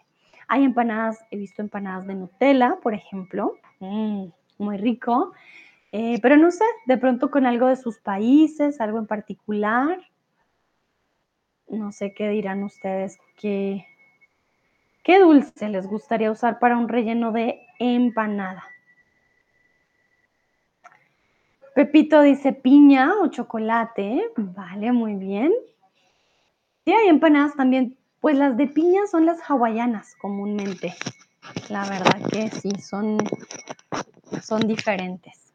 [SPEAKER 1] Hay empanadas, he visto empanadas de Nutella, por ejemplo, mm, muy rico, eh, pero no sé, de pronto con algo de sus países, algo en particular. No sé qué dirán ustedes, qué, qué dulce les gustaría usar para un relleno de empanada. Pepito dice piña o chocolate. Vale, muy bien. Sí, hay empanadas también. Pues las de piña son las hawaianas comúnmente. La verdad que sí, son, son diferentes.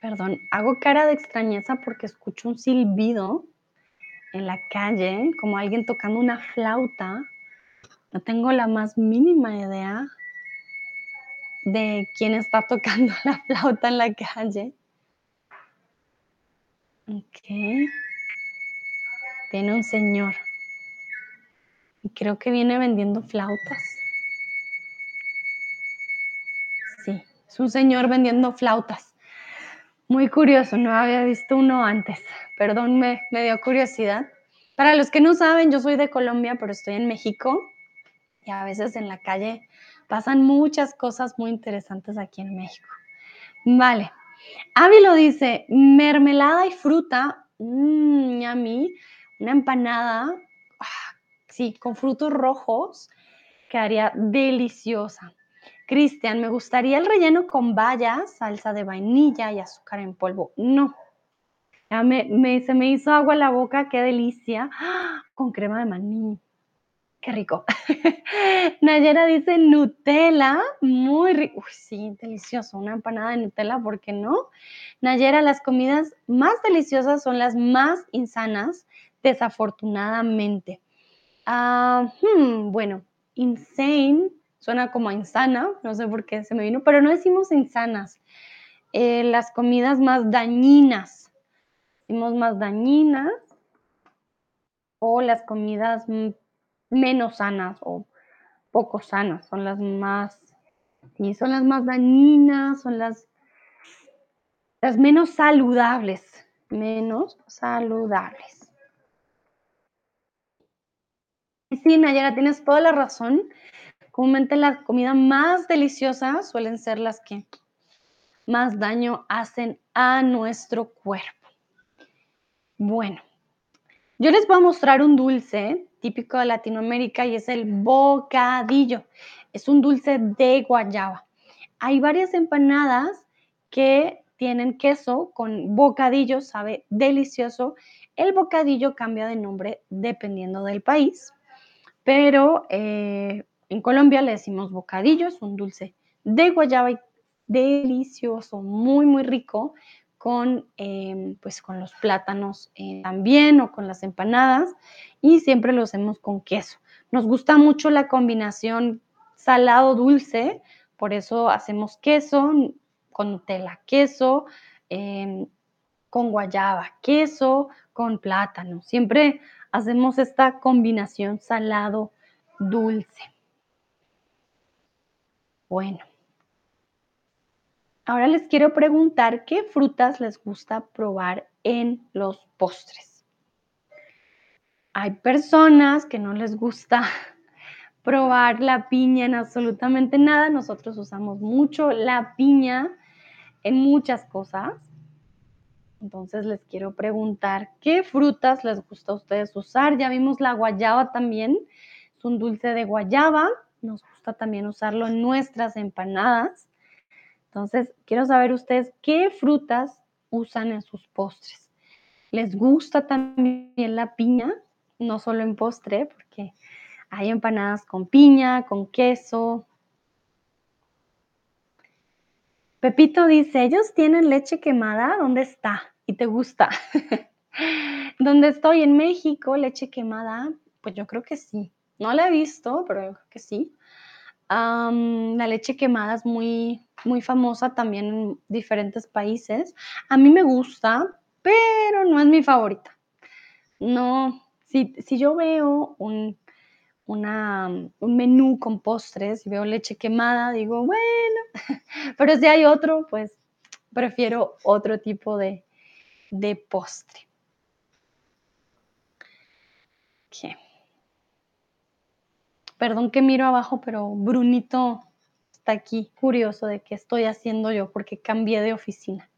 [SPEAKER 1] Perdón, hago cara de extrañeza porque escucho un silbido en la calle, como alguien tocando una flauta. No tengo la más mínima idea de quién está tocando [LAUGHS] la flauta en la calle. Ok. Viene un señor. Y creo que viene vendiendo flautas. Sí, es un señor vendiendo flautas. Muy curioso, no había visto uno antes. Perdón, me, me dio curiosidad. Para los que no saben, yo soy de Colombia, pero estoy en México. Y a veces en la calle pasan muchas cosas muy interesantes aquí en México. Vale. Ávilo dice, mermelada y fruta, mmm, a mí, una empanada, ah, sí, con frutos rojos, quedaría deliciosa. Cristian, me gustaría el relleno con bayas, salsa de vainilla y azúcar en polvo. No. Me, se me hizo agua en la boca, qué delicia. ¡Ah! Con crema de maní. Qué rico. [LAUGHS] Nayera dice Nutella, muy rico. Uy, sí, delicioso. Una empanada de Nutella, ¿por qué no? Nayera, las comidas más deliciosas son las más insanas, desafortunadamente. Ah, hmm, bueno, insane suena como insana, no sé por qué se me vino, pero no decimos insanas. Eh, las comidas más dañinas, decimos más dañinas o las comidas menos sanas o poco sanas, son las más, y son las más dañinas, son las, las menos saludables, menos saludables. Y sí, Nayara, tienes toda la razón. Comúnmente las comidas más deliciosas suelen ser las que más daño hacen a nuestro cuerpo. Bueno, yo les voy a mostrar un dulce típico de Latinoamérica y es el bocadillo. Es un dulce de guayaba. Hay varias empanadas que tienen queso con bocadillo, sabe delicioso. El bocadillo cambia de nombre dependiendo del país, pero eh, en Colombia le decimos bocadillo, es un dulce de guayaba y delicioso, muy, muy rico con, em, pues con los plátanos eh, también o con las empanadas y siempre lo hacemos con queso. Nos gusta mucho la combinación salado-dulce, por eso hacemos queso con Nutella, queso em, con guayaba, queso con plátano. Siempre hacemos esta combinación salado-dulce. Bueno, Ahora les quiero preguntar qué frutas les gusta probar en los postres. Hay personas que no les gusta [LAUGHS] probar la piña en absolutamente nada. Nosotros usamos mucho la piña en muchas cosas. Entonces les quiero preguntar, ¿qué frutas les gusta a ustedes usar? Ya vimos la guayaba también, es un dulce de guayaba, nos gusta también usarlo en nuestras empanadas. Entonces, quiero saber ustedes qué frutas usan en sus postres. ¿Les gusta también la piña? No solo en postre, porque hay empanadas con piña, con queso. Pepito dice, ellos tienen leche quemada, ¿dónde está? Y te gusta. [LAUGHS] Donde estoy en México, leche quemada, pues yo creo que sí. No la he visto, pero yo creo que sí. la leche quemada es muy, muy famosa también en diferentes países. A mí me gusta, pero no es mi favorita. No, si, si yo veo un, un menú con postres y veo leche quemada, digo, bueno, [LAUGHS] pero si hay otro, pues prefiero otro tipo de, de postre. Perdón que miro abajo, pero Brunito está aquí curioso de qué estoy haciendo yo porque cambié de oficina.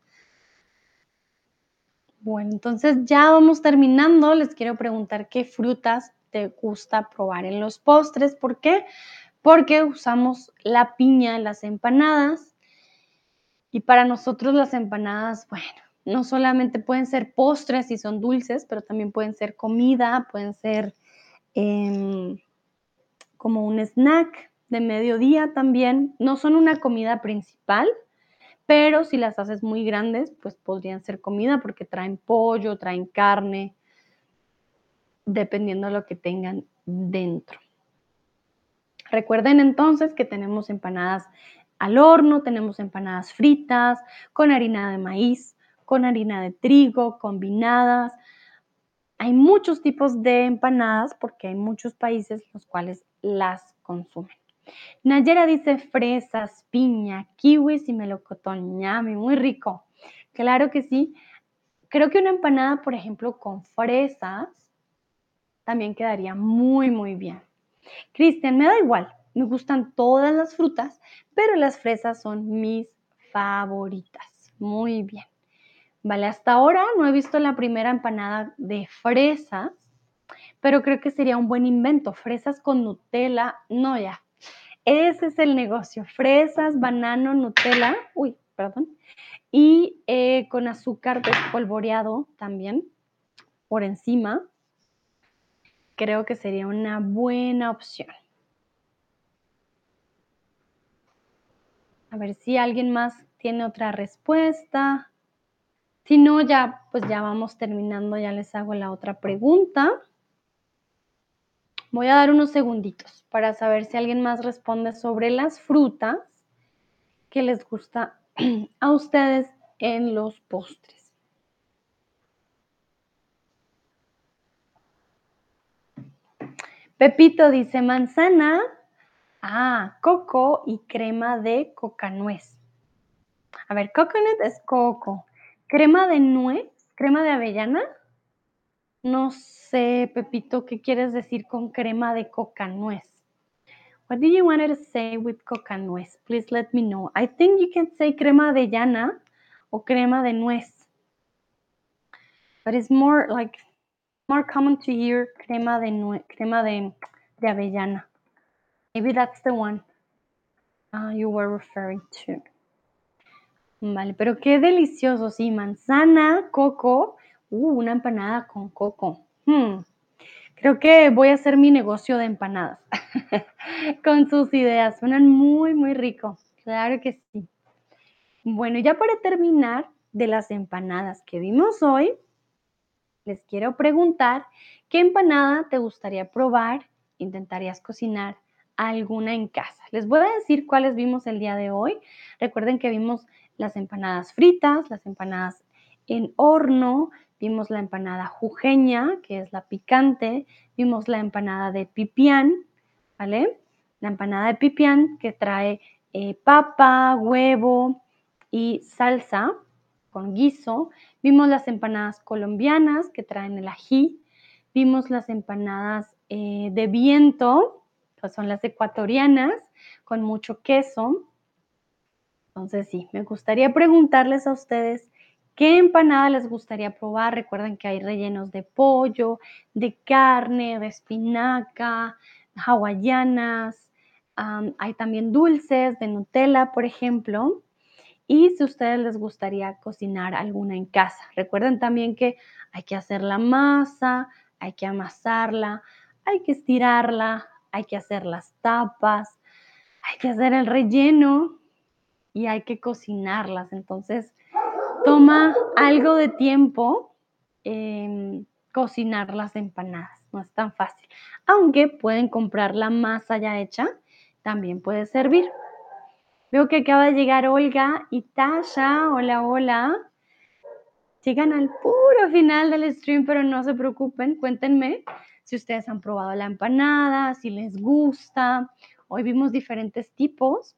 [SPEAKER 1] Bueno, entonces ya vamos terminando. Les quiero preguntar qué frutas te gusta probar en los postres. ¿Por qué? Porque usamos la piña en las empanadas. Y para nosotros las empanadas, bueno, no solamente pueden ser postres y son dulces, pero también pueden ser comida, pueden ser em, como un snack de mediodía también. No son una comida principal, pero si las haces muy grandes, pues podrían ser comida porque traen pollo, traen carne, dependiendo de lo que tengan dentro. Recuerden entonces que tenemos empanadas al horno, tenemos empanadas fritas con harina de maíz, con harina de trigo, combinadas. Hay muchos tipos de empanadas porque hay muchos países los cuales las consumen. Nayera dice fresas, piña, kiwis y melocotón. Ñame, muy rico. Claro que sí. Creo que una empanada, por ejemplo, con fresas también quedaría muy, muy bien. Cristian, me da igual. Me gustan todas las frutas, pero las fresas son mis favoritas. Muy bien. Vale, hasta ahora no he visto la primera empanada de fresas, pero creo que sería un buen invento. Fresas con Nutella, no ya. Ese es el negocio. Fresas, banano, Nutella, uy, perdón, y eh, con azúcar despolvoreado también por encima. Creo que sería una buena opción. A ver si alguien más tiene otra respuesta. Si no, ya, pues ya vamos terminando, ya les hago la otra pregunta. Voy a dar unos segunditos para saber si alguien más responde sobre las frutas que les gusta [CLEARS THROAT] a ustedes en los postres. Pepito dice manzana, ah, coco y crema de coca nuez. A ver, coconut es coco. Crema de nuez, crema de avellana. No sé, Pepito, ¿qué quieres decir con crema de coca nuez? What do you want to say with coca nuez? Please let me know. I think you can say crema de llana o crema de nuez. But it's more like more common to hear crema de nuez, crema de, de avellana. Maybe that's the one uh, you were referring to. Vale, pero qué delicioso, sí, manzana, coco, uh, una empanada con coco. Hmm, creo que voy a hacer mi negocio de empanadas [LAUGHS] con sus ideas, suenan muy, muy rico, claro que sí. Bueno, ya para terminar de las empanadas que vimos hoy, les quiero preguntar, ¿qué empanada te gustaría probar? ¿Intentarías cocinar alguna en casa? Les voy a decir cuáles vimos el día de hoy. Recuerden que vimos las empanadas fritas, las empanadas en horno, vimos la empanada jujeña, que es la picante, vimos la empanada de pipián, ¿vale? La empanada de pipián que trae eh, papa, huevo y salsa con guiso. Vimos las empanadas colombianas que traen el ají. Vimos las empanadas eh, de viento, que son las ecuatorianas, con mucho queso. Entonces sí, me gustaría preguntarles a ustedes ¿Qué empanada les gustaría probar? Recuerden que hay rellenos de pollo, de carne, de espinaca, hawaianas, hay también dulces de Nutella, por ejemplo. Y si a ustedes les gustaría cocinar alguna en casa, recuerden también que hay que hacer la masa, hay que amasarla, hay que estirarla, hay que hacer las tapas, hay que hacer el relleno y hay que cocinarlas. Entonces, toma algo de tiempo em, cocinar las empanadas, no es tan fácil. Aunque pueden comprar la masa ya hecha, también puede servir. Veo que acaba de llegar Olga y Tasha. Hola, hola. Llegan al puro final del stream, pero no se preocupen. Cuéntenme si ustedes han probado la empanada, si les gusta. Hoy vimos diferentes tipos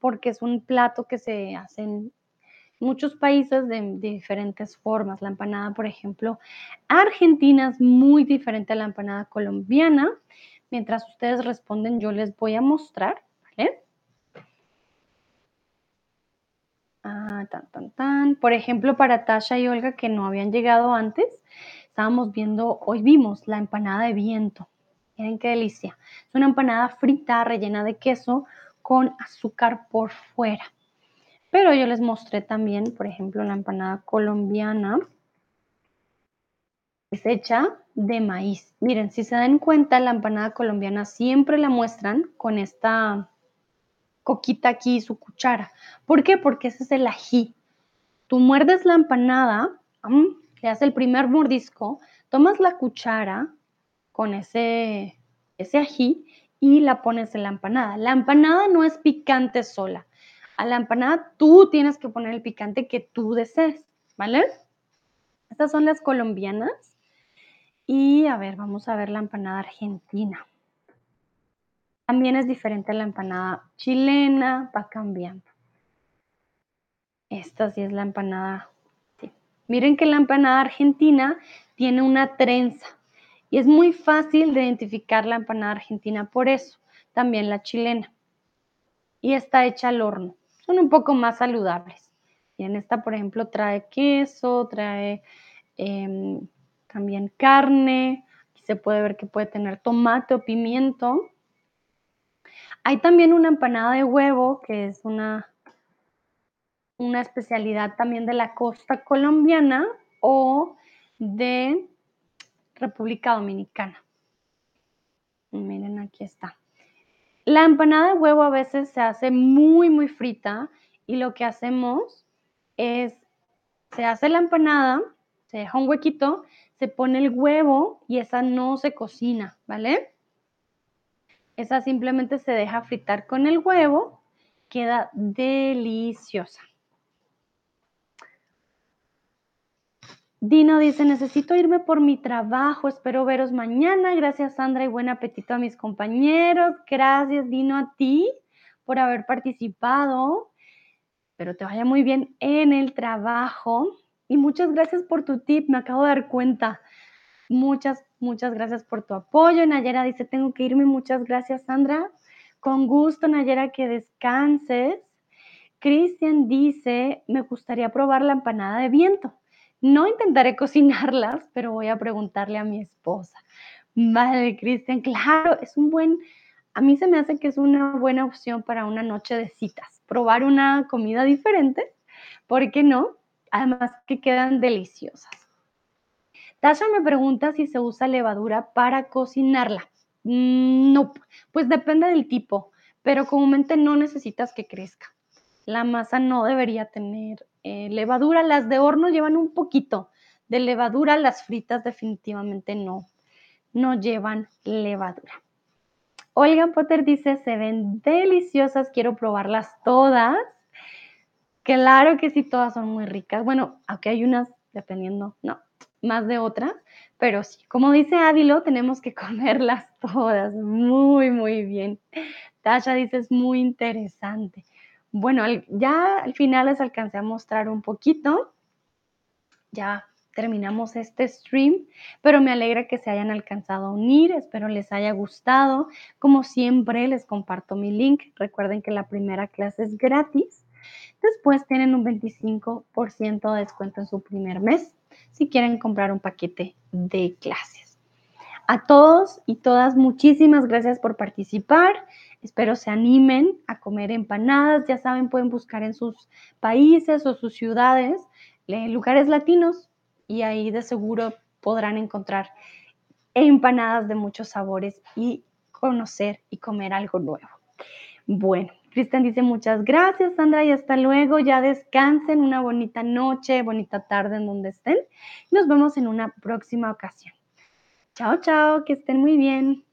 [SPEAKER 1] porque es un plato que se hace en muchos países de, de diferentes formas. La empanada, por ejemplo, argentina es muy diferente a la empanada colombiana. Mientras ustedes responden, yo les voy a mostrar, ¿vale? Ah, tan, tan, tan. Por ejemplo, para Tasha y Olga, que no habían llegado antes, estábamos viendo, hoy vimos la empanada de viento. Miren qué delicia. Es una empanada frita rellena de queso con azúcar por fuera. Pero yo les mostré también, por ejemplo, la empanada colombiana. Es hecha de maíz. Miren, si se dan cuenta, la empanada colombiana siempre la muestran con esta coquita aquí, su cuchara. ¿Por qué? Porque ese es el ají. Tú muerdes la empanada, le das el primer mordisco, tomas la cuchara con ese, ese ají y la pones en la empanada. La empanada no es picante sola. A la empanada tú tienes que poner el picante que tú desees, ¿vale? Estas son las colombianas. Y a ver, vamos a ver la empanada argentina. También es diferente a la empanada chilena, va cambiando. Esta sí es la empanada. Miren que la empanada argentina tiene una trenza y es muy fácil de identificar la empanada argentina por eso. También la chilena. Y está hecha al horno. Son un poco más saludables. Y en esta, por ejemplo, trae queso, trae em, también carne. Aquí se puede ver que puede tener tomate o pimiento. Hay también una empanada de huevo, que es una, una especialidad también de la costa colombiana o de República Dominicana. Miren, aquí está. La empanada de huevo a veces se hace muy, muy frita y lo que hacemos es, se hace la empanada, se deja un huequito, se pone el huevo y esa no se cocina, ¿vale? Esa simplemente se deja fritar con el huevo, queda deliciosa. Dino dice, necesito irme por mi trabajo, espero veros mañana. Gracias Sandra y buen apetito a mis compañeros. Gracias Dino a ti por haber participado. Pero te vaya muy bien en el trabajo. Y muchas gracias por tu tip, me acabo de dar cuenta. Muchas, muchas gracias por tu apoyo. Nayera dice, tengo que irme. Muchas gracias, Sandra. Con gusto, Nayera, que descanses. Cristian dice, me gustaría probar la empanada de viento. No intentaré cocinarlas, [LAUGHS] pero voy a preguntarle a mi esposa. Vale, Cristian, claro, es un buen, a mí se me hace que es una buena opción para una noche de citas. Probar una comida diferente, ¿por qué no? Además que quedan deliciosas. Tasha me pregunta si se usa levadura para cocinarla. Mm, no, pues depende del tipo, pero comúnmente no necesitas que crezca. La masa no debería tener eh, levadura. Las de horno llevan un poquito de levadura, las fritas definitivamente no, no llevan levadura. Olga Potter dice, se ven deliciosas, quiero probarlas todas. Claro que sí, todas son muy ricas. Bueno, aquí hay unas, dependiendo, no, más de otras, pero sí, como dice Ávilo, tenemos que [LAUGHS] comerlas todas muy, muy bien. Tasha dice, es muy interesante. Bueno, ya al final les alcancé a mostrar un poquito. Ya terminamos este stream, pero me alegra que se hayan alcanzado a unir, espero les haya gustado. Como siempre, les comparto mi link. Recuerden que la primera clase es gratis, Después tienen un 25% de descuento en su primer mes si quieren comprar un paquete de clases. A todos y todas, muchísimas gracias por participar. Espero se animen a comer empanadas. Ya saben, pueden buscar en sus países o sus ciudades eh, lugares latinos y ahí de seguro podrán encontrar empanadas de muchos sabores y conocer y comer algo nuevo. Bueno, Cristian dice muchas gracias, Sandra, y hasta luego. Ya descansen, una bonita noche, bonita tarde en donde estén. Nos vemos en una próxima ocasión. Chao, chao, que estén muy bien.